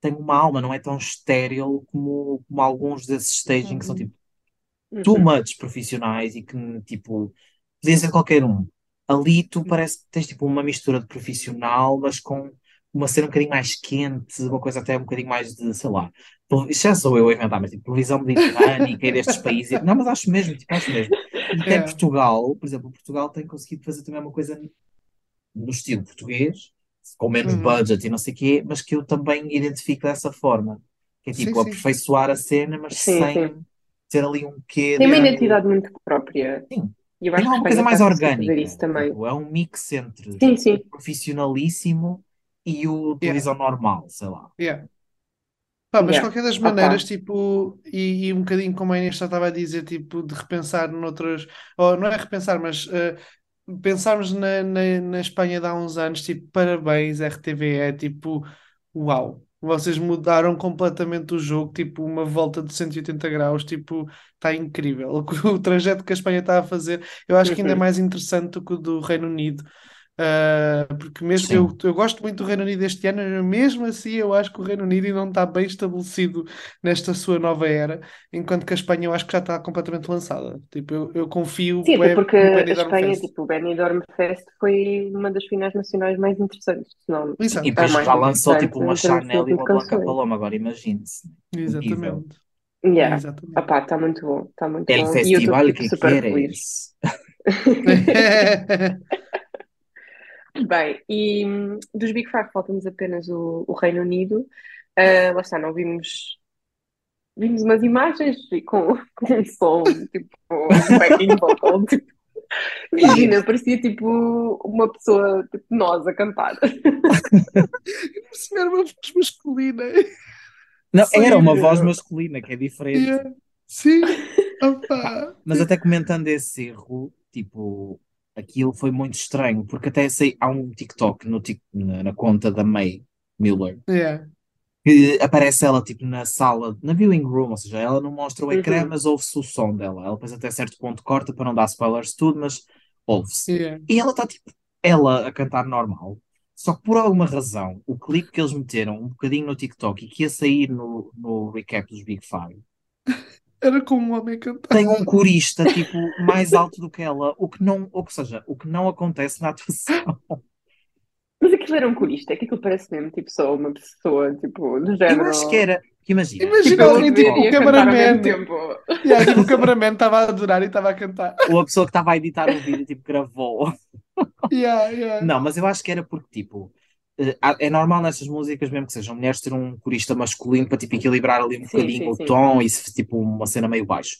tem uma alma, não é tão estéril como, como alguns desses stagings que são Uhum. tipo too uhum, much profissionais e que tipo podia ser qualquer um. Ali tu parece que tens tipo uma mistura de profissional, mas com uma cena um bocadinho mais quente, uma coisa até um bocadinho mais de, sei lá, isto já sou eu a inventar, mas tipo, televisão mediterrânica e destes países. Não, mas acho mesmo, tipo, acho mesmo. E até É. Portugal, por exemplo, Portugal tem conseguido fazer também uma coisa no estilo português, com menos Uhum. budget e não sei o quê, mas que eu também identifico dessa forma. Que é Sim, tipo, sim. aperfeiçoar a cena, mas Sim, sem sim. ter ali um quê Tem uma de... identidade muito própria. Sim. E eu acho que a alguma coisa mais orgânica. isso também. Tipo, é um mix entre Sim, o sim. profissionalíssimo e o Yeah, televisão normal, sei lá. yeah. Pá, mas de Yeah. qualquer das maneiras, tipo, e, e um bocadinho como a Inês já estava a dizer, tipo, de repensar noutras, ou não é repensar, mas eh, pensarmos na, na, na Espanha de há uns anos, tipo, parabéns, RTV, é tipo, uau, vocês mudaram completamente o jogo, tipo, uma volta de 180 graus, tipo, está incrível. O, trajeto que a Espanha está a fazer, eu acho que ainda é mais interessante do que o do Reino Unido. Uh, porque mesmo Sim. eu, eu gosto muito do Reino Unido este ano, mesmo assim eu acho que o Reino Unido ainda não está bem estabelecido nesta sua nova era, enquanto que a Espanha eu acho que já está completamente lançada. Tipo, eu, eu confio Sim, até porque a Espanha, Fest. tipo, o Benidorm Fest foi uma das finais nacionais mais interessantes, não Exato, E depois já lançou tipo uma Chanel e uma Blanca. Paloma, agora imagine-se. Exatamente. Yeah. Exatamente. Está muito bom, está muito El bom. E eu estou, festival tipo, que super feliz. Bem, e hum, dos Big Five falta-nos apenas o, o Reino Unido. Ah, lá está, não vimos, vimos umas imagens e com, com um som, tipo, um backing vocal. Tipo, imagina, parecia tipo uma pessoa, tipo nós, a cantar. Perceber uma voz masculina. Não, era uma Sim. voz masculina, que é diferente. Yeah. Sim, opa. mas até comentando esse erro, tipo, aquilo foi muito estranho, porque até sei, há um TikTok no, na, na conta da May Miller, Yeah. que aparece ela tipo na sala, na viewing room, ou seja, ela não mostra o ecrã, Uhum. mas ouve-se o som dela. Ela depois até certo ponto corta para não dar spoilers tudo, mas ouve-se. Yeah. E ela está tipo, ela a cantar normal. Só que por alguma razão, o clipe que eles meteram um bocadinho no TikTok e que ia sair no, no recap dos Big Five, Era como um homem a cantar. tem um corista tipo mais alto do que ela, o que não, ou seja, o que não acontece na atuação. Mas aquilo era um corista, é que aquilo parece mesmo tipo só uma pessoa, tipo, do Eu género. acho que era, imagina, Imagina Tipo, eu a ali, ver tipo, e o cameraman. tempo. Yeah, tipo, o cameraman estava a adorar e estava a cantar. ou a pessoa que estava a editar o vídeo tipo gravou. Yeah, yeah. Não, mas eu acho que era porque tipo é normal nessas músicas, mesmo que sejam mulheres, ter um corista masculino para tipo equilibrar ali um Sim, bocadinho sim, o sim. tom e se, tipo uma cena meio baixo.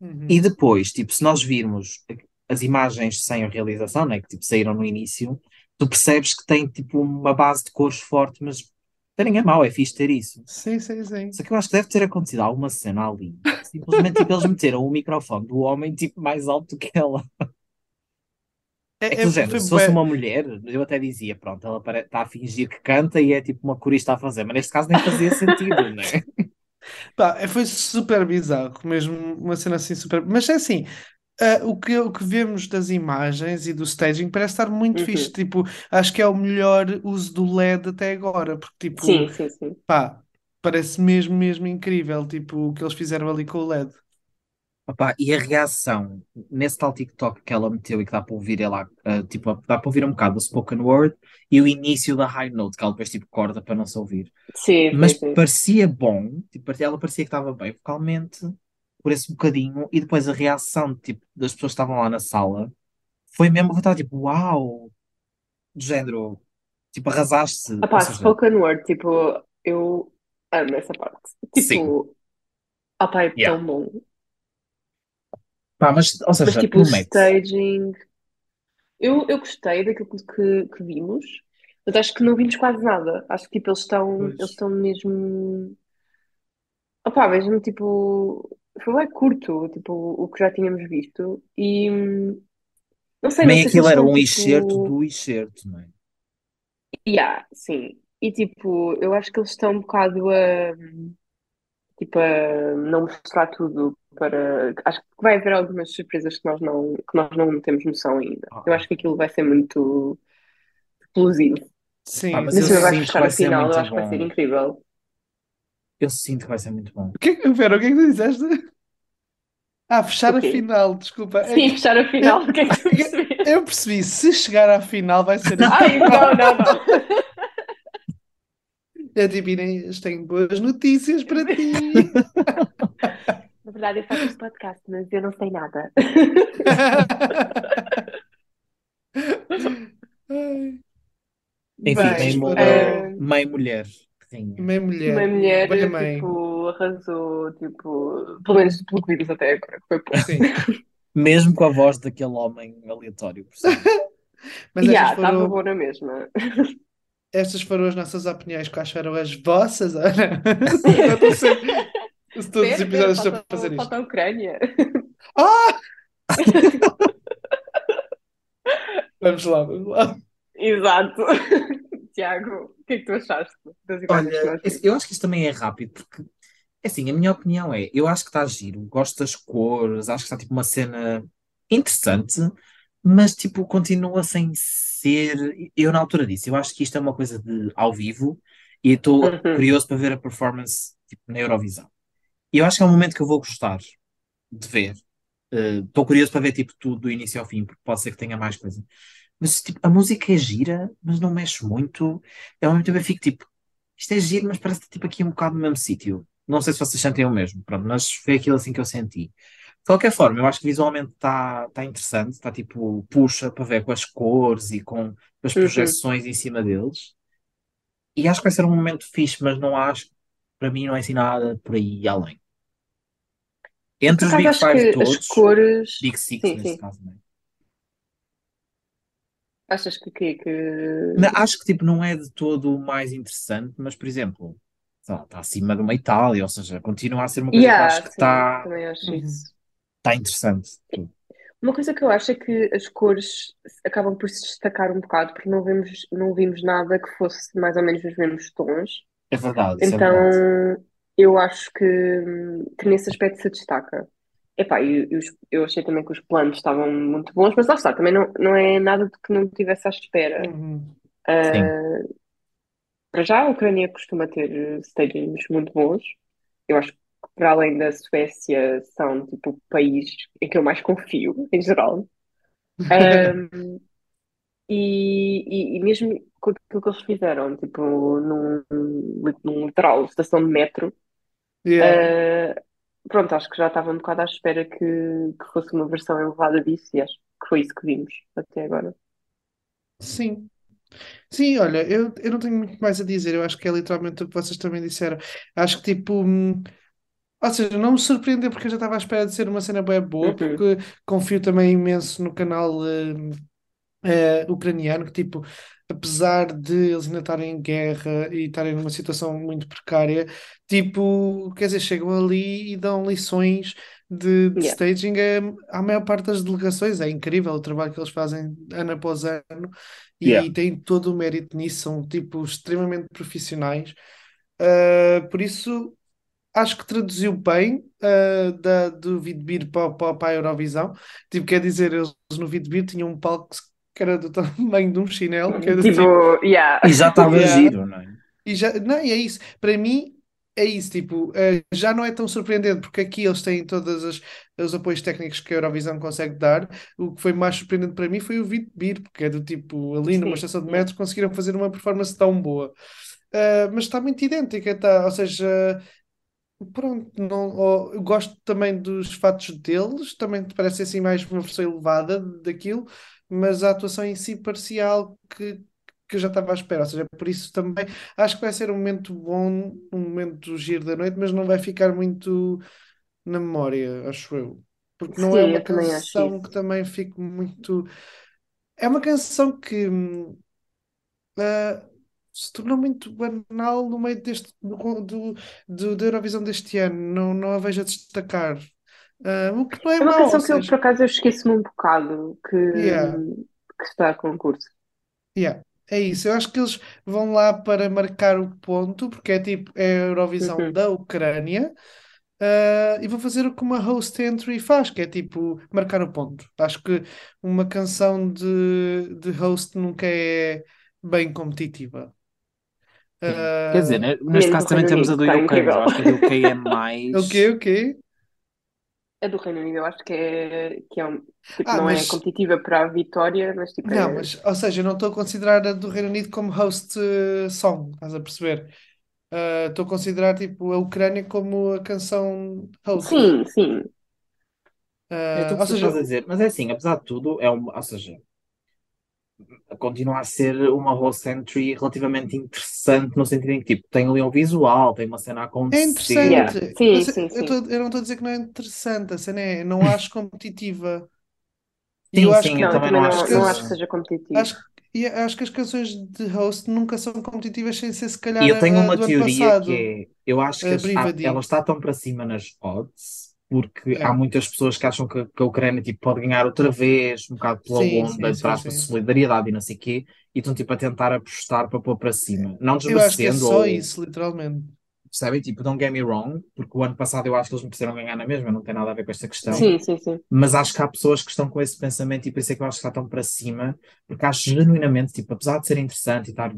Uhum. E depois, tipo, se nós virmos as imagens sem a realização, né, que tipo, saíram no início, tu percebes que tem tipo uma base de cores forte, mas terem é mau, é fixe ter isso. Sim, sim, sim. Só que eu acho que deve ter acontecido alguma cena ali. Simplesmente tipo, eles meteram o microfone do homem tipo mais alto que ela. É do género, foi se fosse uma mulher, eu até dizia, pronto, ela está a fingir que canta e é tipo uma corista a fazer, mas neste caso nem fazia sentido, né? Pá, é, foi super bizarro, mesmo uma cena assim super. Mas é assim, ah, o que, o que vemos das imagens e do staging parece estar muito Uhum. fixe. Tipo, acho que é o melhor uso do LED até agora, porque tipo, Sim, sim, sim. pá, parece mesmo, mesmo incrível, tipo, o que eles fizeram ali com o LED. Opa, e a reação nesse tal TikTok que ela meteu e que dá para ouvir ela, ah, tipo, dá para ouvir um bocado do spoken word e o início da high note, que ela depois tipo corta para não se ouvir. Sim, sim, Mas sim. parecia bom, tipo, ela parecia que estava bem vocalmente por esse bocadinho e depois a reação tipo, das pessoas que estavam lá na sala foi mesmo que estava tipo, uau, do género, tipo, arrasaste, Ah pá, seja, spoken word, tipo, eu amo essa parte. sim, Tipo, ah pá, é yeah. tão bom. Pá, mas, ou Mas seja, tipo, o staging. Eu, eu gostei daquilo que, que vimos, mas acho que não vimos quase nada. Acho que tipo, eles estão, Pois. eles estão mesmo. Opá, mesmo tipo. Foi bem curto, tipo, o que já tínhamos visto. E não sei, não Também sei se aquilo era um excerto tipo. do excerto, não é? Yeah, sim. E tipo, eu acho que eles estão um bocado a. Tipo, a não mostrar tudo para. Acho que vai haver algumas surpresas que nós não, que nós não temos noção ainda. Ah, Eu acho que aquilo vai ser muito explosivo. Sim, mas Ainda eu sim. sinto que fechar vai a ser final, eu acho que vai ser incrível. Eu sinto que vai ser muito bom. O que, espera, o que é que tu disseste? Ah, fechar O a final, desculpa. É Sim, que fechar a final, o que é que tu eu, eu percebi, se chegar à final vai ser Ai, não, não, não. É tipo, Inês, tenho boas notícias para ti. Na verdade, eu faço este podcast, mas eu não sei nada. Enfim, Bem, meio, mu- eh, uh, meio mulher que tinha. Meia uma mulher, mulher, bem mãe. tipo, arrasou, tipo, pelo menos pelo que vimos até agora, que foi pouco. Sim, Mesmo com a voz daquele homem aleatório por cima. mas estas Yeah, estava foram, boa na mesma. estas foram as nossas opiniões. Quais foram as vossas? Ana? Eu estou sempre. Todos os episódios estou a fazer isto. falta a Ucrânia. Ah! Vamos lá, vamos lá. Exato. Tiago, o que é que tu achaste das imagens que Olha, eu acho que isto também é rápido, porque, assim, a minha opinião é, eu acho que está giro, gosto das cores, acho que está tipo uma cena interessante, mas tipo, continua sem ser. Eu na altura disse, eu acho que isto é uma coisa de ao vivo e estou Uhum. curioso para ver a performance tipo, na Eurovisão. E eu acho que é um momento que eu vou gostar de ver. Estou curioso para ver tipo tudo do início ao fim, porque pode ser que tenha mais coisa. Mas tipo, a música é gira, mas não mexe muito. Eu ao mesmo tempo eu fico tipo, isto é giro, mas parece que tipo aqui um bocado no mesmo sítio. Não sei se vocês sentem o mesmo, pronto, mas foi aquilo assim que eu senti. De qualquer forma, eu acho que visualmente está tá interessante, está tipo, puxa para ver com as cores e com as Uhum. projeções em cima deles. E acho que vai ser um momento fixe, mas não acho, para mim não é assim nada por aí além. Entre os Big Five que as todos, cores. Big Six Sim, neste sim. caso, não é? Achas que, que, que... Não, Acho que tipo, não é de todo o mais interessante, mas por exemplo, está acima de uma Itália, ou seja, continua a ser uma coisa que eu acho Yeah, que sim, está também acho Uhum. isso. tá interessante. tudo. Uma coisa que eu acho é que as cores acabam por se destacar um bocado, porque não vemos, não vimos nada que fosse mais ou menos nos mesmos tons. É verdade, isso é verdade. Eu acho que, que nesse aspecto se destaca. Epá, e, e os- eu achei também que os planos estavam muito bons, mas lá está, também não, não é nada de que não tivesse à espera. Uhum. Ah, para já, a Ucrânia costuma ter stagings muito bons. Eu acho que, para além da Suécia, são tipo o país em que eu mais confio, em geral. Ahm, e, e, e mesmo com aquilo que eles fizeram, tipo, num, num literal estação de metro, Yeah. ah, pronto, acho que já estava um bocado à espera que, que fosse uma versão elevada disso e acho que foi isso que vimos até agora. Sim. Sim, olha, eu, eu não tenho muito mais a dizer, eu acho que é literalmente o que vocês também disseram. Acho que tipo, hum, ou seja, não me surpreendeu porque eu já estava à espera de ser uma cena bem boa, Uhum. porque confio também imenso no canal hum, eh, ucraniano, que tipo, apesar de eles ainda estarem em guerra e estarem numa situação muito precária, tipo, quer dizer, chegam ali e dão lições de, de Yeah. staging a- à maior parte das delegações. É incrível o trabalho que eles fazem ano após ano e Yeah. têm todo o mérito nisso, são tipo extremamente profissionais. Uh, por isso, acho que traduziu bem uh, da, do Vidbir para, para, para a Eurovisão. Tipo, quer dizer, eles no Vidbir tinham um palco que era do tamanho de um chinelo, que era tipo. Tipo, yeah. E já estava Yeah. giro, não é? E já, não, e é isso. Para mim, é isso. Tipo, eh, já não é tão surpreendente, porque aqui eles têm todos as, os apoios técnicos que a Eurovisão consegue dar. O que foi mais surpreendente para mim foi o Vitbir, porque é do tipo, ali numa Sim, estação de metro, conseguiram fazer uma performance tão boa. Eh, mas está muito idêntica, tá? Ou seja, pronto, não, ó, eu gosto também dos fatos deles, também parece assim mais uma versão elevada daquilo, mas a atuação em si parecia algo que, que eu já estava à espera, ou seja, por isso também acho que vai ser um momento bom, um momento giro da noite, mas não vai ficar muito na memória, acho eu. Porque não é Sim, uma também acho canção que também fique muito. É uma canção que ah, se tornou muito banal no meio deste do, do, do- da Eurovisão deste ano. Não, não a vejo a destacar. Ah, o que não é É uma ou canção que eu, por seja, acaso, eu esqueço-me um bocado que, yeah, que está a concurso. yeah, é isso. Eu acho que eles vão lá para marcar o ponto, porque é tipo, é a Eurovisão Uhum. da Ucrânia. ah, e vou fazer o que uma host entry faz, que é tipo marcar o ponto. Acho que uma canção de, de host nunca é bem competitiva. Sim. Quer dizer, Ah, né, neste Menos caso o também Reino temos a Unido, do está UK, mas eu incrível. acho que a do UK é o mais. quê? O quê? A do Reino Unido eu acho que é, que é um, tipo, Ah, não é mas competitiva para a vitória, mas tipo não, é. mas ou seja, eu não estou a considerar a do Reino Unido como host eh, song, estás a perceber? Ah, Estou a considerar tipo a Ucrânia como a canção host. Sim, sim. Eu estou Ah, a ou perceber o que seja, estás a dizer, mas é assim, apesar de tudo, é uma, ou seja, continua a ser uma host entry relativamente interessante no sentido em que tipo, tem ali um visual, tem uma cena a é acontecer. Yeah. interessante, Sim, mas sim, eu, sim. tô- eu não estou a dizer que não é interessante, a cena é, não acho competitiva. E Sim, eu acho sim, que eu Não, também não acho não, acho que não as, acho que seja competitivo. acho, e acho que as canções de host nunca são competitivas sem ser se E calhar eu tenho a, uma teoria passado, que é, eu acho que a ela está tão para cima nas odds, porque há É. muitas pessoas que acham que, que a Ucrânia tipo, pode ganhar outra vez, um bocado pela Sim, onda, sim, sim, de sim. solidariedade e não sei o quê, e estão tipo a tentar apostar para pôr para cima. Não é desmerecendo só ou... isso, literalmente. percebem? Tipo, don't get me wrong, porque o ano passado eu acho que eles me precisaram ganhar na mesma, não tem nada a ver com esta questão. Sim, sim, sim. Mas acho que há pessoas que estão com esse pensamento e por isso é que eu acho que está tão para cima, porque acho genuinamente, tipo, apesar de ser interessante e estar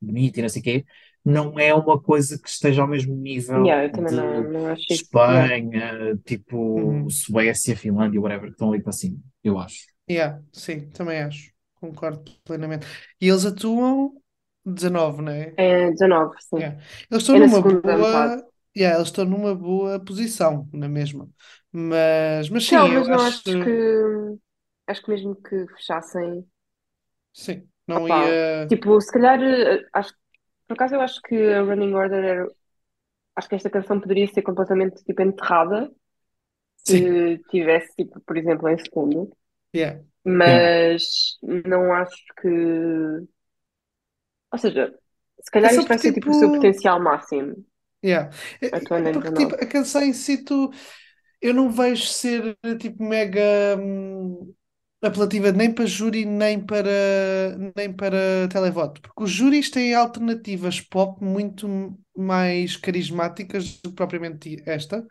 bonito e não sei o quê, não é uma coisa que esteja ao mesmo nível Yeah, eu de não, não. Yeah. Espanha, tipo Uhum. Suécia, Finlândia, whatever, que estão ali para cima, eu acho. Yeah, sim, também acho. Concordo plenamente. E eles atuam 19, não é? É 19, sim. Yeah. Eles estão É numa boa. Yeah, eles estão numa boa posição, na mesma. Mas, mas sim, Não, eu mas não acho. acho que. Acho que mesmo que fechassem. Sim, não Opá, ia. tipo, se calhar. eh, Acho, por acaso eu acho que a Running Order era. Acho que esta canção poderia ser completamente tipo, enterrada se tivesse, tipo, por exemplo, em segundo. yeah. Mas não acho que. Ou seja, se calhar É só isto vai ser tipo o seu tipo. potencial máximo, Yeah. É, é porque tipo, 19. a canção em si, tu, eu não vejo ser tipo mega hum, apelativa nem para júri nem para, nem para televoto, porque os júris têm alternativas pop muito mais carismáticas do que propriamente esta.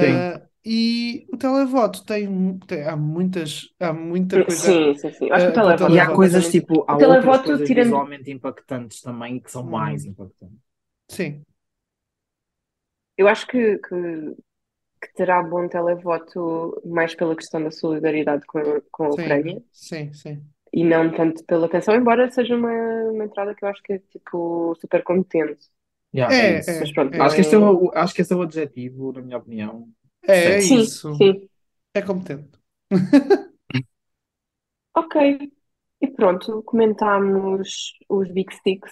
Sim. Ah, e o televoto tem, tem- há muitas, há muita coisa Sim, sim, sim. Acho que o ah, para o televoto E há coisas completamente. tipo, há O televoto, coisas tirando. visualmente impactantes também que são mais Hum, impactantes. sim, Eu acho que, que, que terá bom televoto mais pela questão da solidariedade com a, com a Ucrânia sim, sim, sim. e não tanto pela canção, embora seja uma, uma entrada que eu acho que é tipo super competente. Yeah, é É, isso. Mas é, pronto, é, Acho que esse é é. o, acho que esse é o adjetivo, na minha opinião, é, é. Sim, isso. sim. É competente. Ok. E pronto, comentámos os Big Six.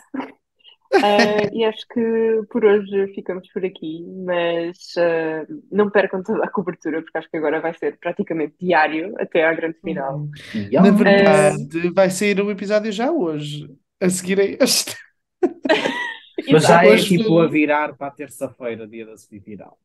Ah, e acho que por hoje ficamos por aqui, mas ah, não percam toda a cobertura, porque acho que agora vai ser praticamente diário até à grande final. Uhum. Na. Ah, verdade, vai sair o episódio já hoje, a seguir a este. Mas já é tipo a virar para a terça-feira, dia da semifinal.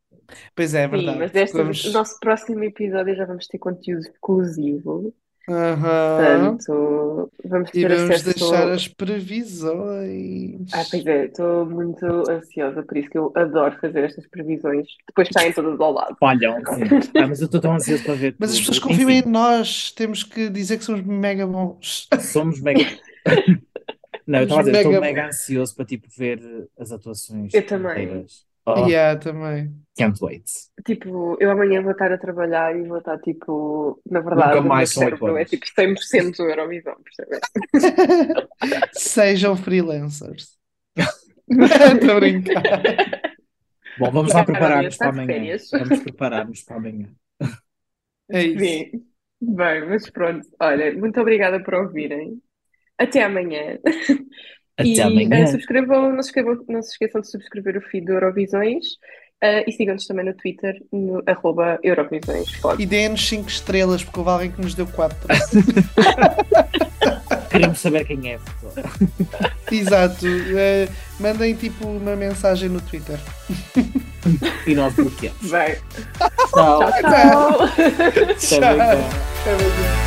pois é, é Sim, verdade. mas desta, Vamos. no nosso próximo episódio já vamos ter conteúdo exclusivo. Aham. Portanto, vamos E ter vamos deixar acesso. as previsões. Ah, pois é, estou muito ansiosa, por isso que eu adoro fazer estas previsões. Depois saem todas ao lado. Sim. Ah, mas eu estou tão ansioso para ver Mas as pessoas tudo. confiam em Enfim, nós, temos que dizer que somos mega bons. somos mega. Não, eu Somos estava a dizer, estou mega mega ansioso para tipo ver as atuações Eu também. inteiras. Oh, Yeah, também. can't wait. Tipo, eu amanhã vou estar a trabalhar e vou estar tipo, na Nunca verdade, o meu mais são oito cérebro é tipo 100% Eurovisão, percebes? Sejam freelancers. Estou a brincar. Bom, vamos lá preparar-nos está para de amanhã. férias. Vamos preparar-nos para amanhã. É isso. Sim. Bem, mas pronto. Olha, muito obrigada por ouvirem. Até amanhã. Até E eh, amanhã. subscrevam, não se esqueçam, não se esqueçam de subscrever o feed do Eurovisões eh, e sigam-nos também no Twitter, no arroba Eurovisões. E deem-nos 5 estrelas, porque houve alguém que nos deu 4. Queremos saber quem é. Exato. Eh, mandem tipo uma mensagem no Twitter. E nós bloqueamos. Bem, Tchau. tchau, tchau. Amanhã. Tchau.